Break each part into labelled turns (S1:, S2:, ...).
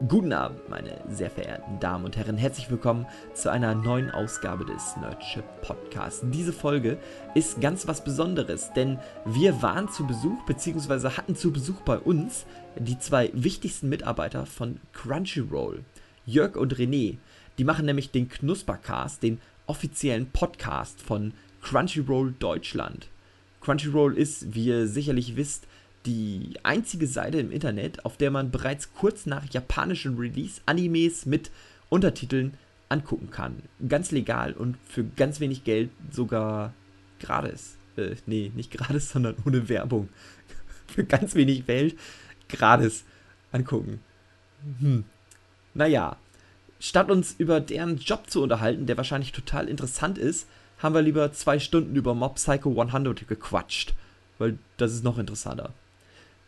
S1: Guten Abend, meine sehr verehrten Damen und Herren. Herzlich willkommen zu einer neuen Ausgabe des Nerdship Podcasts. Diese Folge ist ganz was Besonderes, denn wir waren zu Besuch bzw. hatten zu Besuch bei uns die zwei wichtigsten Mitarbeiter von Crunchyroll, Jörg und René. Die machen nämlich den Knuspercast, den offiziellen Podcast von Crunchyroll Deutschland. Crunchyroll ist, wie ihr sicherlich wisst, die einzige Seite im Internet, auf der man bereits kurz nach japanischem Release Animes mit Untertiteln angucken kann. Ganz legal und für ganz wenig Geld sogar gratis. Äh, nee, nicht gratis, sondern ohne Werbung. für ganz wenig Geld gratis angucken. Hm. Naja, statt uns über deren Job zu unterhalten, der wahrscheinlich total interessant ist, haben wir lieber zwei Stunden über Mob Psycho 100 gequatscht. Weil das ist noch interessanter.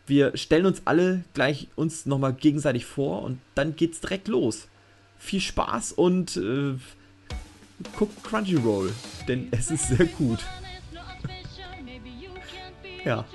S1: Wir stellen uns alle gleich uns nochmal gegenseitig vor und dann geht's direkt los. Viel Spaß und äh, guckt Crunchyroll, denn es ist sehr gut. ja.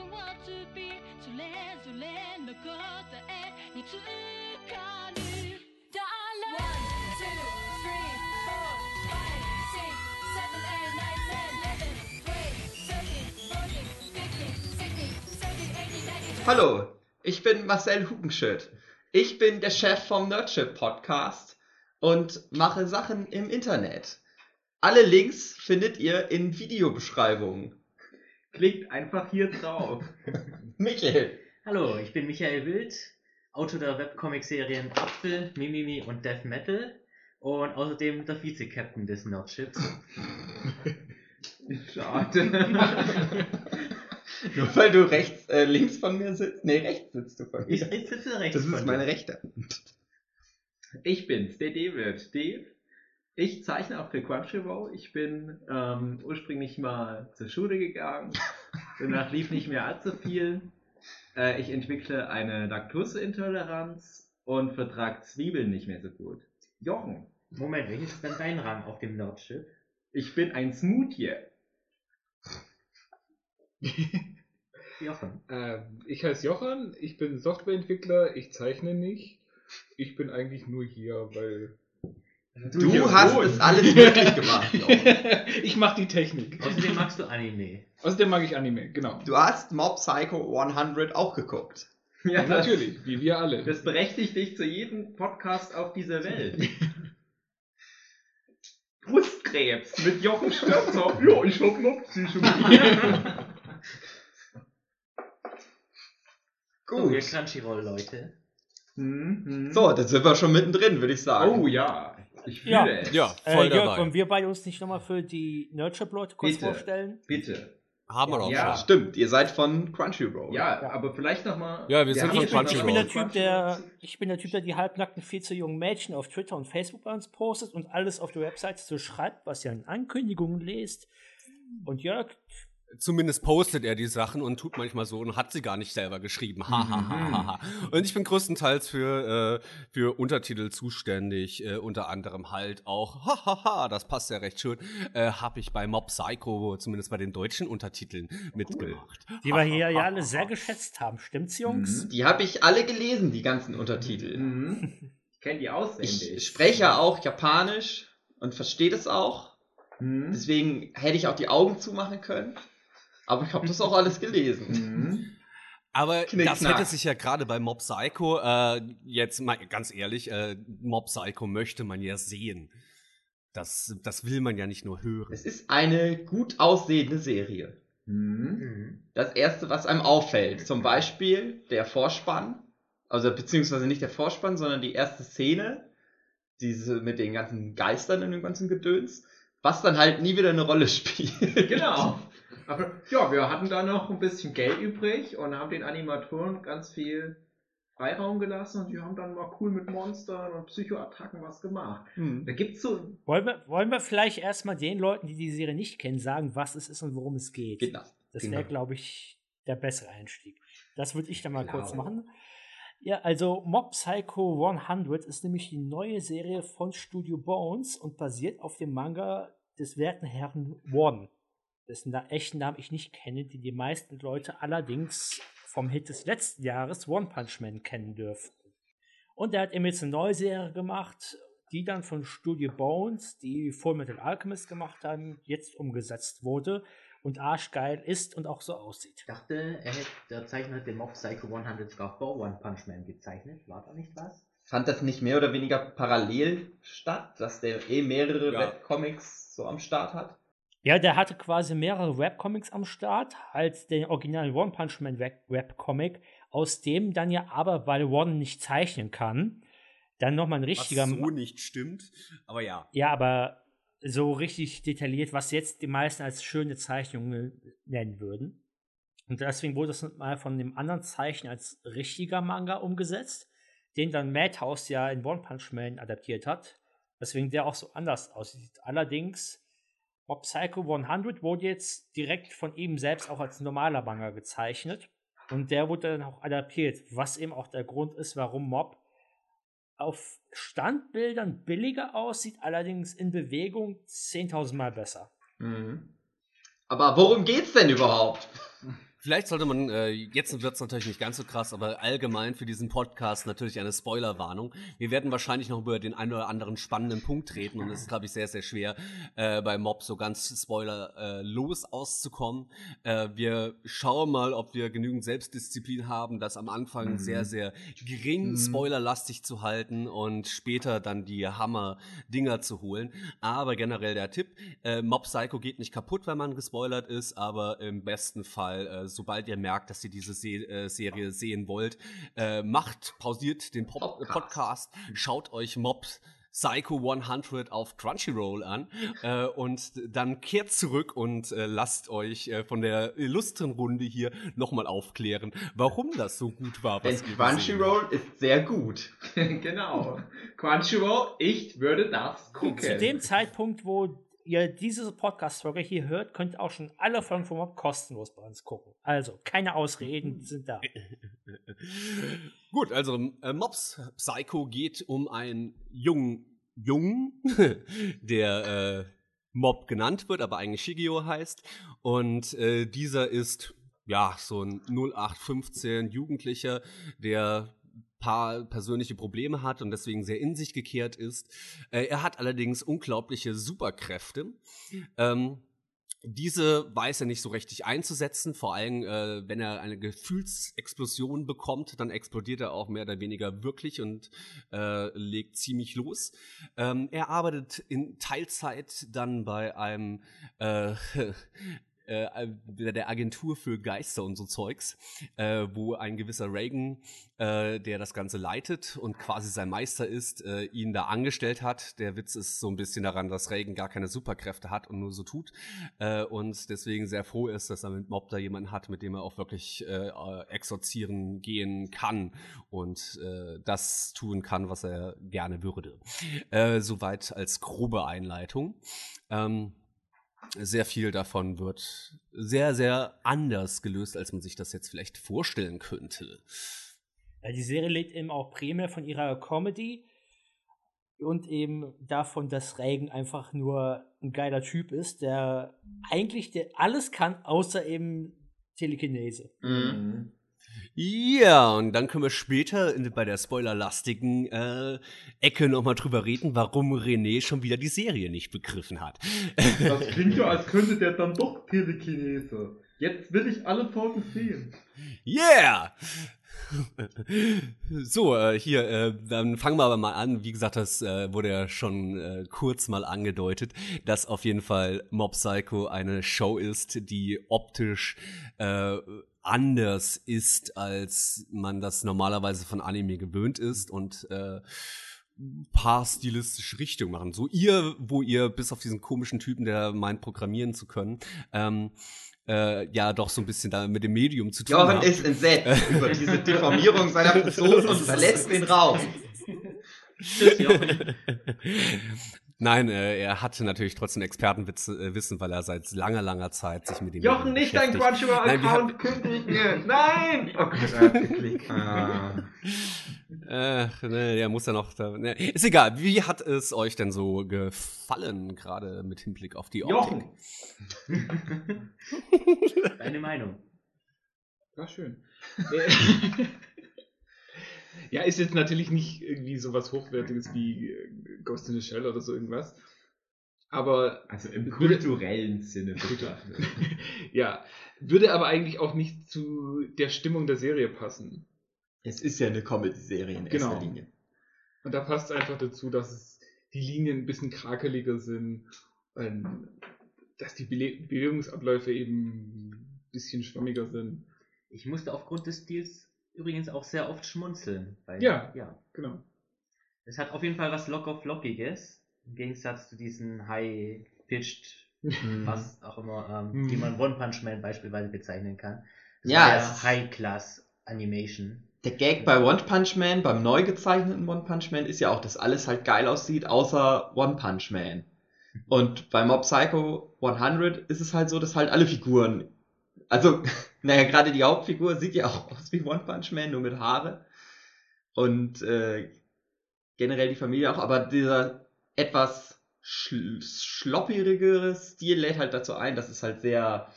S2: Hallo, ich bin Marcel Hupenschütt. Ich bin der Chef vom Nerdship Podcast und mache Sachen im Internet. Alle Links findet ihr in Videobeschreibungen.
S3: Klickt einfach hier drauf.
S2: Michael.
S4: Hallo, ich bin Michael Wild, Autor der Webcomic-Serien Apfel, Mimimi und Death Metal und außerdem der Vize-Captain des Nerdships.
S3: Schade.
S2: Nur weil du rechts, äh, links von mir sitzt. Nee, rechts sitzt du von mir.
S4: Ich sitze rechts
S2: Das ist
S4: von
S2: meine
S4: dir.
S2: rechte Hand.
S3: Ich bin's, der David. Dave. Ich zeichne auch für Crunchyroll. Ich bin ähm, ursprünglich mal zur Schule gegangen. Danach lief nicht mehr allzu viel. Äh, ich entwickle eine Laktoseintoleranz und vertrag Zwiebeln nicht mehr so gut. Jochen.
S4: Moment, welches ist denn dein Rang auf dem Nerdship?
S3: Ich bin ein Smoothie.
S4: Jochen.
S5: Äh, ich heiße Jochen, ich bin Softwareentwickler, ich zeichne nicht. Ich bin eigentlich nur hier, weil.
S2: Du
S3: hier
S2: hast
S3: wohnst.
S2: es alles möglich gemacht. Jochen.
S5: ich mache die Technik.
S4: Außerdem magst du Anime.
S5: Außerdem mag ich Anime, genau.
S2: Du hast Mob Psycho 100 auch geguckt.
S3: Ja,
S5: Natürlich, wie wir alle.
S3: Das berechtigt dich zu jedem Podcast auf dieser Welt. Brustkrebs mit Jochen Stürzer. Ja, ich hab noch Psychologie.
S4: So, ihr
S2: Gut.
S4: Crunchyroll-Leute.
S3: Mhm.
S2: So, da sind wir schon mittendrin, würde ich sagen.
S3: Oh ja, ich fühle
S6: Ja.
S3: es.
S6: Ja,
S7: Äh,
S6: voll
S7: Jörg,
S6: dabei.
S7: wollen wir beide uns nicht nochmal für die Nerdship-Leute kurz
S3: Bitte.
S7: vorstellen?
S3: Bitte.
S6: Haben wir doch
S3: Ja.
S6: schon.
S2: Stimmt, ihr seid von Crunchyroll.
S3: Ja, aber vielleicht nochmal.
S6: Ja, wir sind von
S7: Ich bin, ich,
S6: Crunchyroll.
S7: bin der typ, der, ich bin der Typ, der die halbnackten, viel zu jungen Mädchen auf Twitter und Facebook bei uns postet und alles auf der Webseite so schreibt, was ihr an Ankündigungen lest. Und Jörg,
S6: Zumindest postet er die Sachen und tut manchmal so und hat sie gar nicht selber geschrieben. Ha, ha, ha, ha, ha. Und ich bin größtenteils für, äh, für Untertitel zuständig, äh, unter anderem halt auch, ha, ha, ha, das passt ja recht schön, äh, habe ich bei Mob Psycho, zumindest bei den deutschen Untertiteln, mitgemacht.
S7: die wir hier ja alle sehr geschätzt haben. Stimmt's, Jungs?
S2: Die habe ich alle gelesen, die ganzen Untertitel.
S3: Mhm. Ich kenne die auswendig.
S2: Ich spreche ja auch Japanisch und verstehe das auch.
S3: Mhm.
S2: Deswegen hätte ich auch die Augen zumachen können. Aber ich habe das auch alles gelesen.
S3: Mhm.
S6: Aber
S2: Knick,
S6: das
S2: knack.
S6: hätte sich ja gerade bei Mob Psycho, äh, jetzt mal ganz ehrlich, äh, Mob Psycho möchte man ja sehen. Das, das will man ja nicht nur hören.
S2: Es ist eine gut aussehende Serie.
S3: Mhm.
S4: Mhm.
S2: Das erste, was einem auffällt, zum Beispiel der Vorspann, also beziehungsweise nicht der Vorspann, sondern die erste Szene, diese mit den ganzen Geistern und dem ganzen Gedöns, was dann halt nie wieder eine Rolle spielt.
S3: Genau. Aber ja, wir hatten da noch ein bisschen Geld übrig und haben den Animatoren ganz viel Freiraum gelassen und die haben dann mal cool mit Monstern und Psychoattacken was gemacht.
S2: Hm.
S3: Da gibt's so.
S7: Wollen, wir, wollen wir vielleicht erstmal den Leuten, die die Serie nicht kennen, sagen, was es ist und worum es geht?
S2: Genau.
S7: Das
S2: genau.
S7: wäre, glaube ich, der bessere Einstieg. Das würde ich dann mal
S3: Genau.
S7: kurz machen. Ja, also Mob Psycho 100 ist nämlich die neue Serie von Studio Bones und basiert auf dem Manga des werten Herrn Warden, dessen echten Namen ich nicht kenne, den die meisten Leute allerdings vom Hit des letzten Jahres One Punch Man kennen dürften. Und er hat eben jetzt eine neue Serie gemacht, die dann von Studio Bones, die Full Metal Alchemist gemacht haben, jetzt umgesetzt wurde und arschgeil ist und auch so aussieht.
S4: Ich dachte, er hätte, der Zeichner hat den Mob Psycho 100 sogar vor One Punch Man gezeichnet. War da nicht was?
S2: Fand das nicht mehr oder weniger parallel statt, dass der eh mehrere
S6: Ja.
S2: Webcomics so am Start hat?
S7: Ja, der hatte quasi mehrere Webcomics am Start, als den originalen One Punch Man Web- Webcomic, aus dem dann ja aber, weil One nicht zeichnen kann, dann nochmal ein
S6: Was
S7: richtiger.
S6: so nicht stimmt. Aber ja.
S7: Ja, aber so richtig detailliert, was jetzt die meisten als schöne Zeichnungen nennen würden. Und deswegen wurde es mal von dem anderen Zeichen als richtiger Manga umgesetzt, den dann Madhouse ja in One Punch Man adaptiert hat. Deswegen der auch so anders aussieht. Allerdings, Mob Psycho 100 wurde jetzt direkt von ihm selbst auch als normaler Manga gezeichnet. Und der wurde dann auch adaptiert, was eben auch der Grund ist, warum Mob auf Standbildern billiger aussieht, allerdings in Bewegung 10.000 Mal besser.
S2: Mhm. Aber worum geht's denn überhaupt?
S6: Vielleicht sollte man, äh, jetzt wird es natürlich nicht ganz so krass, aber allgemein für diesen Podcast natürlich eine Spoilerwarnung. Wir werden wahrscheinlich noch über den einen oder anderen spannenden Punkt reden und es ist, glaube ich, sehr, sehr schwer, äh, bei Mob so ganz spoilerlos auszukommen. Äh, wir schauen mal, ob wir genügend Selbstdisziplin haben, das am Anfang
S2: Mhm.
S6: sehr, sehr gering
S2: Mhm.
S6: spoilerlastig zu halten und später dann die Hammer-Dinger zu holen. Aber generell der Tipp, äh, Mob Psycho geht nicht kaputt, wenn man gespoilert ist, aber im besten Fall, äh, sobald ihr merkt, dass ihr diese Se äh, Serie sehen wollt, äh, macht, pausiert den Pop
S2: Podcast.
S6: Podcast, schaut euch Mob Psycho 100 auf Crunchyroll an äh, und dann kehrt zurück und äh, lasst euch äh, von der illustren Runde hier nochmal aufklären, warum das so gut war.
S2: Denn
S6: was gesehen
S2: Crunchyroll ist sehr gut.
S3: genau. Crunchyroll, ich würde das gucken.
S7: Zu dem Zeitpunkt, wo ihr diese Podcast-Folge hier hört, könnt auch schon alle Folgen vom Mob kostenlos bei uns gucken. Also, keine Ausreden sind da.
S6: Gut, also äh, Mobs Psycho geht um einen jungen Jungen, der äh, Mob genannt wird, aber eigentlich Shigeo heißt. Und äh, dieser ist ja so ein 0815 Jugendlicher, der paar persönliche Probleme hat und deswegen sehr in sich gekehrt ist. Äh, er hat allerdings unglaubliche Superkräfte. Ähm, diese weiß er nicht so richtig einzusetzen, vor allem äh, wenn er eine Gefühlsexplosion bekommt, dann explodiert er auch mehr oder weniger wirklich und äh, legt ziemlich los. Ähm, er arbeitet in Teilzeit dann bei einem äh, äh, der Agentur für Geister und so Zeugs, äh, wo ein gewisser Reagan, äh, der das Ganze leitet und quasi sein Meister ist, äh, ihn da angestellt hat. Der Witz ist so ein bisschen daran, dass Reagan gar keine Superkräfte hat und nur so tut äh, und deswegen sehr froh ist, dass er mit Mob da jemanden hat, mit dem er auch wirklich äh, äh, exorzieren gehen kann und äh, das tun kann, was er gerne würde. Äh, soweit als grobe Einleitung. Ähm, sehr viel davon wird sehr, sehr anders gelöst, als man sich das jetzt vielleicht vorstellen könnte.
S7: Ja, die Serie lebt eben auch primär von ihrer Comedy und eben davon, dass Reagan einfach nur ein geiler Typ ist, der eigentlich der alles kann, außer eben Telekinese.
S2: Mhm.
S6: Ja, und dann können wir später in, bei der spoilerlastigen äh, Ecke nochmal drüber reden, warum René schon wieder die Serie nicht begriffen hat.
S3: Das klingt ja, als könnte der dann doch Telekinese. Jetzt will ich alle Folgen sehen.
S6: Yeah! So, äh, hier, äh, dann fangen wir aber mal an. Wie gesagt, das äh, wurde ja schon äh, kurz mal angedeutet, dass auf jeden Fall Mob Psycho eine Show ist, die optisch äh, anders ist, als man das normalerweise von Anime gewöhnt ist und äh, ein paar stilistische Richtungen machen. So ihr, wo ihr bis auf diesen komischen Typen, der meint, programmieren zu können, ähm, äh, ja doch so ein bisschen da mit dem Medium zu tun
S2: Jochen
S6: habt.
S2: ist entsetzt über diese Deformierung seiner Person und verlässt den Raum.
S4: Tschüss, Jochen.
S6: Nein, äh, er hatte natürlich trotzdem Expertenwissen, äh, weil er seit langer, langer Zeit sich mit dem
S3: Jochen, nicht dein Crunchyroll-Account kündigen! Nein! Oh Gott, er.
S2: Ah.
S6: Ach, ne, der muss ja noch. Da, ne. Ist egal. Wie hat es euch denn so gefallen, gerade mit Hinblick auf die Optik?
S3: Jochen!
S4: Deine Meinung.
S5: War schön. Ja, ist jetzt natürlich nicht irgendwie sowas Hochwertiges wie äh, Ghost in the Shell oder so irgendwas. Aber
S3: Also im
S5: Würde-
S3: kulturellen Sinne betrachtet.
S5: ja, würde aber eigentlich auch nicht zu der Stimmung der Serie passen.
S2: Es ist ja eine Comedy-Serie in erster
S5: Genau.
S2: Linie.
S5: Und da passt einfach dazu, dass es die Linien ein bisschen krakeliger sind, dass die Bele Bewegungsabläufe eben ein bisschen schwammiger sind.
S4: Ich musste aufgrund des Stils übrigens auch sehr oft schmunzeln. Weil,
S5: Ja.
S4: ja.
S5: Genau.
S4: Es hat auf jeden Fall was Lock-of-Lockiges. Im Gegensatz zu diesen High-Pitched,
S2: Mhm.
S4: was auch immer, ähm,
S5: Mhm.
S4: die man One Punch Man beispielsweise bezeichnen kann.
S2: Ja,
S4: Sehr
S2: es ist-
S4: High-Class-Animation.
S2: Der Gag bei One Punch Man, beim neu gezeichneten One Punch Man, ist ja auch, dass alles halt geil aussieht, außer One Punch Man. Und bei Mob Psycho 100 ist es halt so, dass halt alle Figuren, also, naja, gerade die Hauptfigur sieht ja auch aus wie One Punch Man, nur mit Haare. Und äh, generell die Familie auch, aber dieser etwas schl schloppigere Stil lädt halt dazu ein, dass es halt sehr,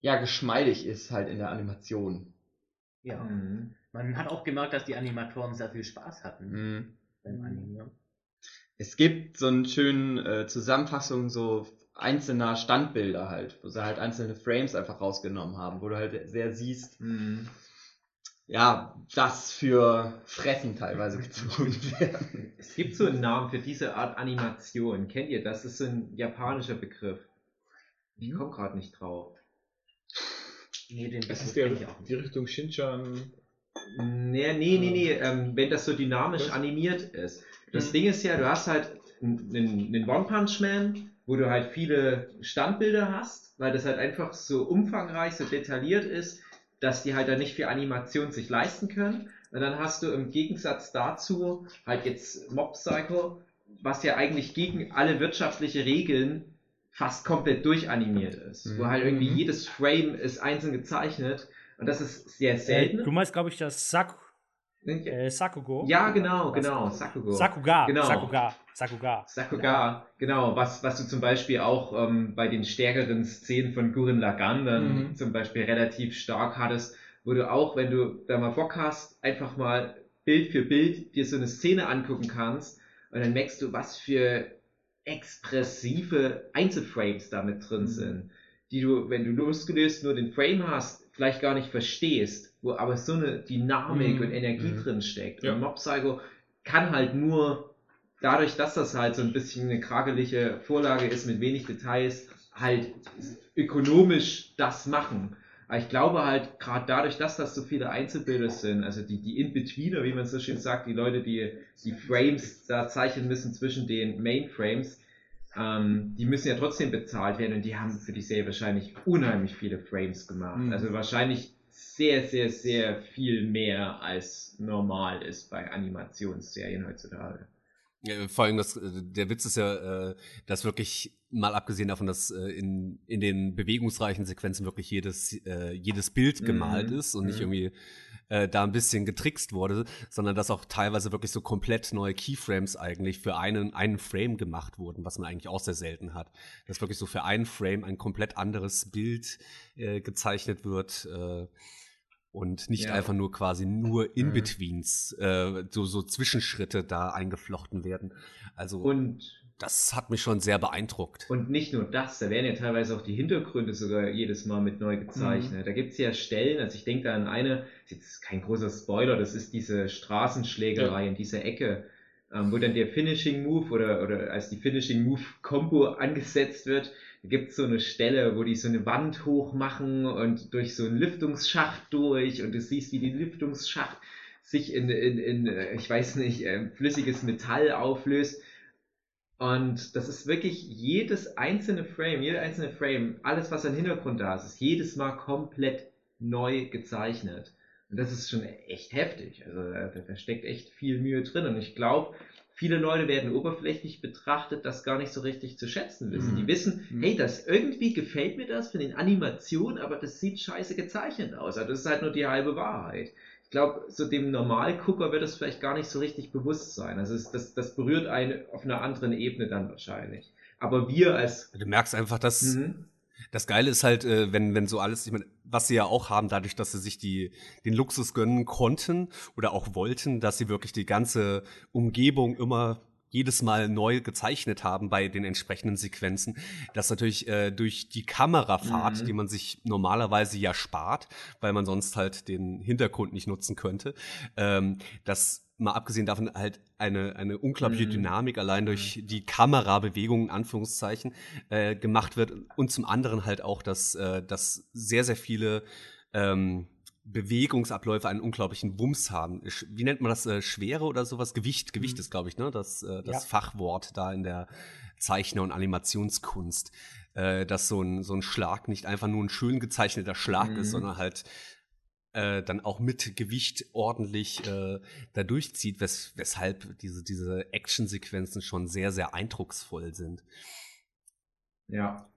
S2: ja, geschmeidig ist halt in der Animation.
S4: Ja.
S3: Mhm.
S4: Man hat auch gemerkt, dass die Animatoren sehr viel Spaß hatten
S2: Mhm.
S4: beim Animieren.
S2: Es gibt so einen schönen äh, Zusammenfassung so einzelner Standbilder halt, wo sie halt einzelne Frames einfach rausgenommen haben, wo du halt sehr siehst,
S3: Mhm.
S2: ja, das für Fressen teilweise gezogen werden.
S3: Es gibt so einen Namen für diese Art Animation. Kennt ihr das? Das ist so ein japanischer Begriff. Ich komme gerade nicht drauf.
S4: Nee, den
S5: Das ist der,
S4: kenn ich auch
S5: die. Richtung Shinchan.
S3: Nee, nee, nee, nee. Ähm, wenn das so dynamisch
S5: Was?
S3: animiert ist. Das
S5: Mhm.
S3: Ding ist ja, du hast halt einen, einen One Punch Man, wo du halt viele Standbilder hast, weil das halt einfach so umfangreich, so detailliert ist, dass die halt dann nicht viel Animation sich leisten können. Und dann hast du im Gegensatz dazu halt jetzt Mob Psycho, was ja eigentlich gegen alle wirtschaftliche Regeln fast komplett durchanimiert ist. Wo
S2: Mhm.
S3: halt irgendwie
S5: Mhm.
S3: jedes Frame ist einzeln gezeichnet. Und das ist sehr selten.
S7: Du meinst, glaube ich, das
S3: ja,
S7: äh, Sakugo?
S3: genau,
S7: Was?
S3: genau, Sakugo.
S7: Sakuga.
S3: Genau.
S7: Sakuga. Sakuga.
S3: Sakuga, genau, was, was du zum Beispiel auch ähm, bei den stärkeren Szenen von Gurren Lagann dann
S5: Mhm.
S3: zum Beispiel relativ stark hattest, wo du auch, wenn du da mal Bock hast, einfach mal Bild für Bild dir so eine Szene angucken kannst und dann merkst du, was für expressive Einzelframes da mit drin
S5: Mhm.
S3: sind, die du, wenn du losgelöst nur den Frame hast, vielleicht gar nicht verstehst, wo aber so eine Dynamik
S5: Mhm.
S3: und Energie
S2: Mhm.
S3: drin steckt.
S5: Ja.
S3: Und Mob Psycho kann halt nur dadurch, dass das halt so ein bisschen eine kragelige Vorlage ist mit wenig Details, halt ökonomisch das machen. Aber ich glaube halt, gerade dadurch, dass das so viele Einzelbilder sind, also die, die In-Betweener, wie man so schön sagt, die Leute, die die Frames da zeichnen müssen zwischen den Mainframes, ähm, die müssen ja trotzdem bezahlt werden und die haben für die Serie wahrscheinlich unheimlich viele Frames gemacht.
S5: Mhm.
S3: Also wahrscheinlich sehr, sehr, sehr viel mehr als normal ist bei Animationsserien heutzutage.
S6: Ja, vor allem das, äh, der Witz ist ja, äh, dass wirklich, mal abgesehen davon, dass äh, in, in den bewegungsreichen Sequenzen wirklich jedes, äh, jedes Bild
S3: Mhm.
S6: gemalt ist und nicht
S3: Mhm.
S6: irgendwie äh, da ein bisschen getrickst wurde, sondern dass auch teilweise wirklich so komplett neue Keyframes eigentlich für einen, einen Frame gemacht wurden, was man eigentlich auch sehr selten hat. Dass wirklich so für einen Frame ein komplett anderes Bild äh, gezeichnet wird. Äh, und nicht
S3: Ja.
S6: einfach nur quasi nur In-Betweens, äh, so, so Zwischenschritte da eingeflochten werden. Also
S3: Und
S6: das hat mich schon sehr beeindruckt.
S3: Und nicht nur das, da werden ja teilweise auch die Hintergründe sogar jedes Mal mit neu gezeichnet. Da gibt's ja Stellen, also ich denke da an eine, ist jetzt kein großer Spoiler, das ist diese Straßenschlägerei in dieser Ecke, ähm, wo dann der Finishing Move oder, oder als die Finishing Move Combo angesetzt wird, da gibt's so eine Stelle, wo die so eine Wand hoch machen und durch so einen Lüftungsschacht durch und du siehst, wie die Lüftungsschacht sich in, in, in äh, ich weiß nicht, äh, flüssiges Metall auflöst. Und das ist wirklich jedes einzelne Frame, jeder einzelne Frame, alles was im Hintergrund da ist, ist jedes Mal komplett neu gezeichnet. Und das ist schon echt heftig. Also da, da steckt echt viel Mühe drin. Und ich glaube, viele Leute werden oberflächlich betrachtet, das gar nicht so richtig zu schätzen wissen.
S2: Mhm.
S3: Die wissen,
S5: Mhm.
S3: hey, das irgendwie gefällt mir das von den Animationen, aber das sieht scheiße gezeichnet aus. Also das ist halt nur die halbe Wahrheit. Ich glaube, so dem Normalgucker wird das vielleicht gar nicht so richtig bewusst sein. Also es, das, das berührt einen auf einer anderen Ebene dann wahrscheinlich. Aber wir als
S6: Du merkst einfach, dass,
S3: Mhm.
S6: Das Geile ist halt, äh, wenn, wenn so alles, ich meine, was sie ja auch haben, dadurch, dass sie sich die, den Luxus gönnen konnten oder auch wollten, dass sie wirklich die ganze Umgebung immer jedes Mal neu gezeichnet haben bei den entsprechenden Sequenzen, dass natürlich äh, durch die Kamerafahrt,
S2: Mhm.
S6: die man sich normalerweise ja spart, weil man sonst halt den Hintergrund nicht nutzen könnte, ähm, dass mal abgesehen davon halt eine, eine unglaubliche
S2: Mhm.
S6: Dynamik allein durch die Kamerabewegung in Anführungszeichen äh, gemacht wird und zum anderen halt auch, dass, äh, dass sehr, sehr viele ähm, Bewegungsabläufe einen unglaublichen Wumms haben. Wie nennt man das? Äh, Schwere oder sowas? Gewicht, Gewicht ist, glaube ich, ne? Das, äh, das
S7: Ja.
S6: Fachwort da in der Zeichner- und Animationskunst. Äh, dass so ein, so ein Schlag nicht einfach nur ein schön gezeichneter Schlag
S2: Mhm.
S6: ist, sondern halt äh, dann auch mit Gewicht ordentlich äh, da durchzieht, wes weshalb diese, diese Actionsequenzen schon sehr, sehr eindrucksvoll sind.
S3: Ja.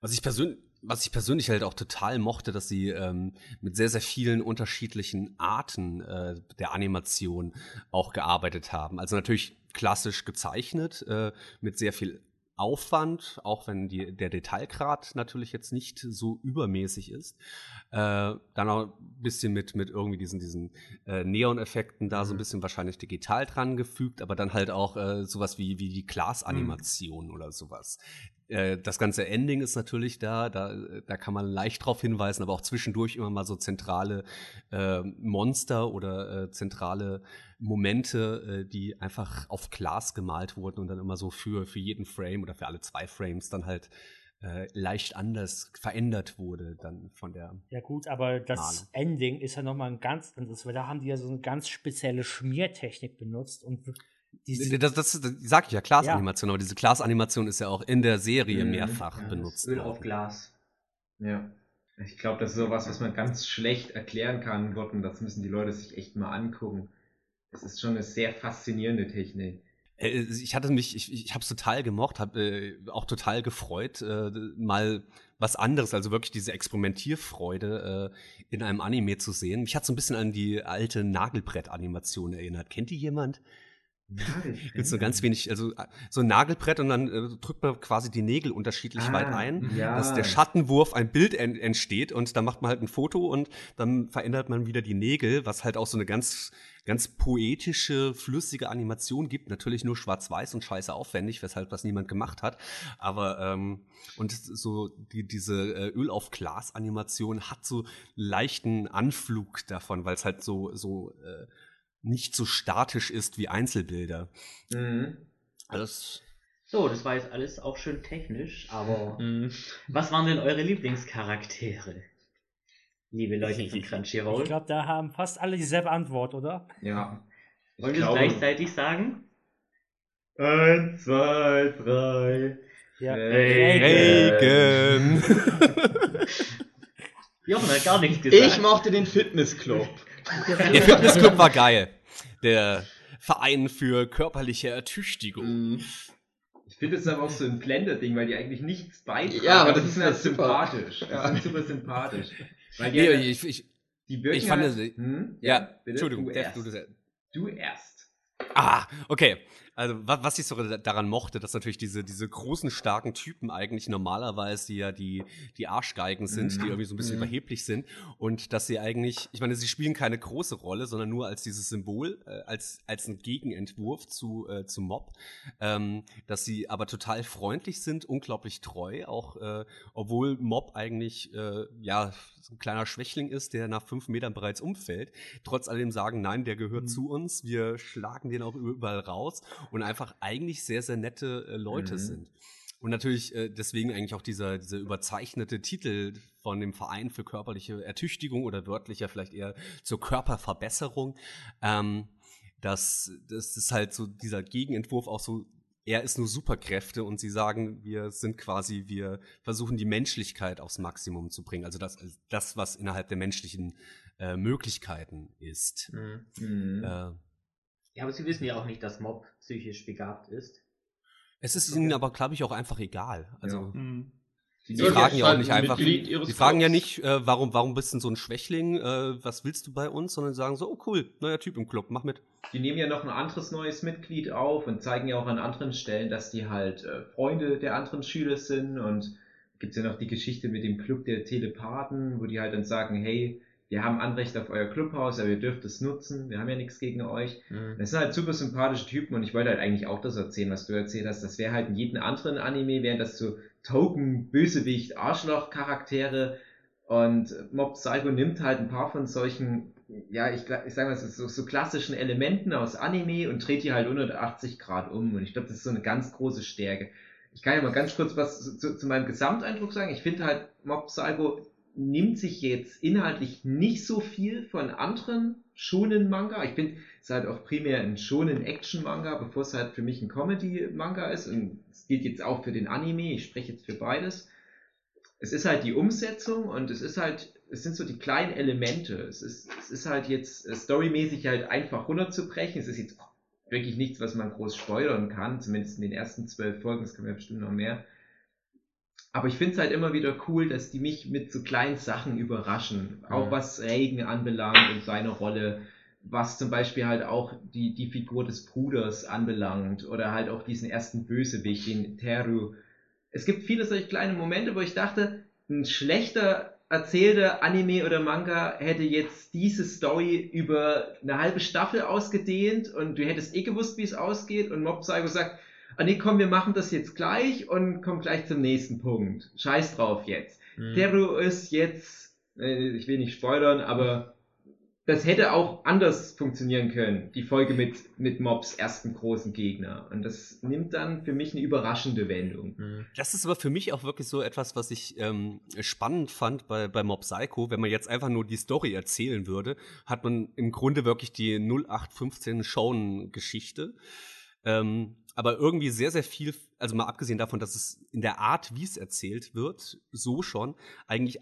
S6: Was ich persönlich was ich persönlich halt auch total mochte, dass sie ähm, mit sehr, sehr vielen unterschiedlichen Arten äh, der Animation auch gearbeitet haben. Also natürlich klassisch gezeichnet, äh, mit sehr viel Aufwand, auch wenn die, der Detailgrad natürlich jetzt nicht so übermäßig ist. Äh, dann auch ein bisschen mit, mit irgendwie diesen, diesen äh, Neon-Effekten da so ein bisschen wahrscheinlich digital dran gefügt, aber dann halt auch äh, sowas wie, wie die Glas-Animation oder sowas. Äh, das ganze Ending ist natürlich da, da, da kann man leicht drauf hinweisen, aber auch zwischendurch immer mal so zentrale äh, Monster oder äh, zentrale Momente, äh, die einfach auf Glas gemalt wurden und dann immer so für, für jeden Frame oder für alle zwei Frames dann halt äh, leicht anders verändert wurde dann von der
S7: Ja gut, aber das
S6: Ahnung.
S7: Ending ist ja nochmal ein ganz anderes, weil da haben die ja so eine ganz spezielle Schmiertechnik benutzt und diese,
S6: das, das, das sag ich ja, Glasanimation, aber diese Glasanimation ist ja auch in der Serie
S3: Mhm.
S6: mehrfach
S4: Ja, das
S6: benutzt
S4: Öl auf. Glas.
S3: Ja. Ich glaube, das ist sowas, was man ganz schlecht erklären kann, Gott, und das müssen die Leute sich echt mal angucken. Es ist schon eine sehr faszinierende Technik.
S6: Äh, Ich hatte mich, ich, ich habe es total gemocht, habe äh, auch total gefreut, äh, mal was anderes, also wirklich diese Experimentierfreude äh, in einem Anime zu sehen. Mich hat so ein bisschen an die alte Nagelbrett-Animation erinnert. Kennt die jemand? Mit so ganz wenig, also äh, so ein Nagelbrett und dann äh, drückt man quasi die Nägel unterschiedlich
S3: Ah,
S6: weit ein,
S3: ja.
S6: dass der Schattenwurf ein Bild en entsteht und dann macht man halt ein Foto und dann verändert man wieder die Nägel, was halt auch so eine ganz, ganz poetische, flüssige Animation gibt. Natürlich nur schwarz-weiß und scheiße aufwendig, weshalb das niemand gemacht hat. Aber ähm, und so die, diese äh, Öl auf Glas Animation hat so leichten Anflug davon, weil es halt so so äh, nicht so statisch ist wie Einzelbilder.
S3: Mhm.
S6: Das
S4: So, das war jetzt alles auch schön technisch, aber
S2: Mhm.
S4: was waren denn eure Lieblingscharaktere? Liebe Leute von
S7: ich
S4: Crunchyroll.
S7: glaube, da haben fast alle dieselbe Antwort, oder?
S3: Ja. Ich
S4: Wollen wir es gleichzeitig sagen?
S3: Eins, zwei, drei.
S7: Ja.
S3: Regen.
S6: Regen.
S4: Jochen hat gar nichts gesagt.
S2: Ich mochte den Fitnessclub.
S6: Der Fitnessclub war geil. Der Verein für körperliche Ertüchtigung.
S2: Mhm.
S3: Ich finde es aber auch so ein Blender-Ding, weil die eigentlich nichts beitragen.
S2: Ja, aber das
S3: die
S2: ist
S3: halt sympathisch. Die
S2: Ja.
S3: sind super sympathisch. Weil die,
S6: Nee,
S3: halt-
S6: ich, ich,
S3: die wirken
S6: ich fand
S3: halt,
S6: das-
S3: hm?
S6: ja,
S3: bitte?
S6: Entschuldigung,
S3: du erst.
S6: du
S3: erst.
S6: Ah, okay. Also wa- was ich so da- daran mochte, dass natürlich diese, diese großen, starken Typen eigentlich normalerweise die ja die, die Arschgeigen sind,
S3: Mhm.
S6: die irgendwie so ein bisschen
S2: Mhm.
S6: überheblich sind und dass sie eigentlich, ich meine, sie spielen keine große Rolle, sondern nur als dieses Symbol, äh, als, als ein Gegenentwurf zu, äh, zu Mob, ähm, dass sie aber total freundlich sind, unglaublich treu, auch äh, obwohl Mob eigentlich äh, ja so ein kleiner Schwächling ist, der nach fünf Metern bereits umfällt, trotz alledem sagen, nein, der gehört
S7: Mhm.
S6: zu uns, wir schlagen den auch überall raus und einfach eigentlich sehr, sehr nette äh, Leute
S3: Mhm.
S6: sind. Und natürlich äh, deswegen eigentlich auch dieser, dieser überzeichnete Titel von dem Verein für körperliche Ertüchtigung oder wörtlicher vielleicht eher zur Körperverbesserung. Ähm, das, das ist halt so dieser Gegenentwurf auch so, er ist nur Superkräfte und sie sagen, wir sind quasi, wir versuchen die Menschlichkeit aufs Maximum zu bringen. Also das, das was innerhalb der menschlichen äh, Möglichkeiten ist.
S4: Mhm.
S3: Mhm.
S6: Äh,
S4: Ja, aber sie wissen ja auch nicht, dass Mob psychisch begabt ist.
S6: es ist ihnen aber, glaube ich, auch einfach egal. Also
S3: Die
S6: Sie
S2: Ja,
S6: fragen
S2: die
S6: ja auch nicht
S2: ein
S6: einfach. Sie fragen ja nicht, äh, warum, warum bist du denn so ein Schwächling? Äh, was willst du bei uns? Sondern sagen so, oh cool, neuer Typ im Club, mach mit.
S3: Die nehmen ja noch ein anderes neues Mitglied auf und zeigen ja auch an anderen Stellen, dass die halt äh, Freunde der anderen Schüler sind und gibt es ja noch die Geschichte mit dem Club der Telepathen, wo die halt dann sagen, hey, wir haben Anrecht auf euer Clubhaus, aber ihr dürft es nutzen, wir haben ja nichts gegen euch.
S2: Mhm.
S3: Das sind halt super sympathische Typen und ich wollte halt eigentlich auch das erzählen, was du erzählt hast. Das wäre halt in jedem anderen Anime, wären das so Token, Bösewicht, Arschloch-Charaktere und Mob Psycho nimmt halt ein paar von solchen, ja, ich, ich sag mal, so, so klassischen Elementen aus Anime und dreht die halt 180 Grad um und ich glaube, das ist so eine ganz große Stärke. Ich kann ja mal ganz kurz was zu, zu meinem Gesamteindruck sagen. Ich finde halt, Mob Psycho nimmt sich jetzt inhaltlich nicht so viel von anderen schonen Manga. Ich finde, es halt auch primär ein schonen Action Manga, bevor es halt für mich ein Comedy Manga ist. Und es gilt jetzt auch für den Anime. Ich spreche jetzt für beides. Es ist halt die Umsetzung und es ist halt, es sind so die kleinen Elemente. Es ist, es ist halt jetzt äh, storymäßig halt einfach runterzubrechen. Es ist jetzt wirklich nichts, was man groß spoilern kann, zumindest in den ersten zwölf Folgen, kann man ja bestimmt noch mehr. Aber ich finde es halt immer wieder cool, dass die mich mit so kleinen Sachen überraschen. Auch
S2: Mhm.
S3: was Reagan anbelangt und seine Rolle, was zum Beispiel halt auch die, die Figur des Bruders anbelangt oder halt auch diesen ersten Bösewicht, den Teru. Es gibt viele solche kleine Momente, wo ich dachte, ein schlechter erzählter Anime oder Manga hätte jetzt diese Story über eine halbe Staffel ausgedehnt und du hättest eh gewusst, wie es ausgeht und Mob Psycho sagt, ah nee, komm, wir machen das jetzt gleich und komm gleich zum nächsten Punkt. Scheiß drauf jetzt.
S2: Mhm.
S3: Teru ist jetzt, äh, ich will nicht spoilern, aber das hätte auch anders funktionieren können, die Folge mit, mit Mobs ersten großen Gegner. Und das nimmt dann für mich eine überraschende Wendung.
S2: Mhm.
S6: Das ist aber für mich auch wirklich so etwas, was ich ähm, spannend fand bei, bei Mob Psycho. Wenn man jetzt einfach nur die Story erzählen würde, hat man im Grunde wirklich die 0815 Shonen-Geschichte. Ähm, aber irgendwie sehr, sehr viel, also mal abgesehen davon, dass es in der Art, wie es erzählt wird, so schon, eigentlich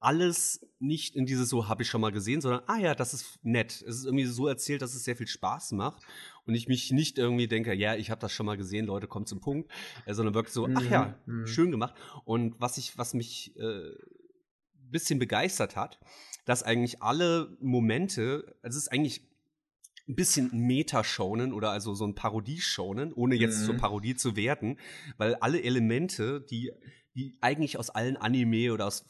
S6: alles nicht in dieses so habe ich schon mal gesehen, sondern ah ja, das ist nett. Es ist irgendwie so erzählt, dass es sehr viel Spaß macht und ich mich nicht irgendwie denke, ja, ich habe das schon mal gesehen, Leute, kommt zum Punkt, äh, sondern wirklich so, ach ja,
S2: Mhm.
S6: schön gemacht. Und was ich, was mich äh, bisschen begeistert hat, dass eigentlich alle Momente, also es ist eigentlich ein bisschen Meta-Shonen oder also so ein Parodie-Shonen, ohne jetzt
S3: Mhm.
S6: zur Parodie zu werden, weil alle Elemente, die, die eigentlich aus allen Anime oder aus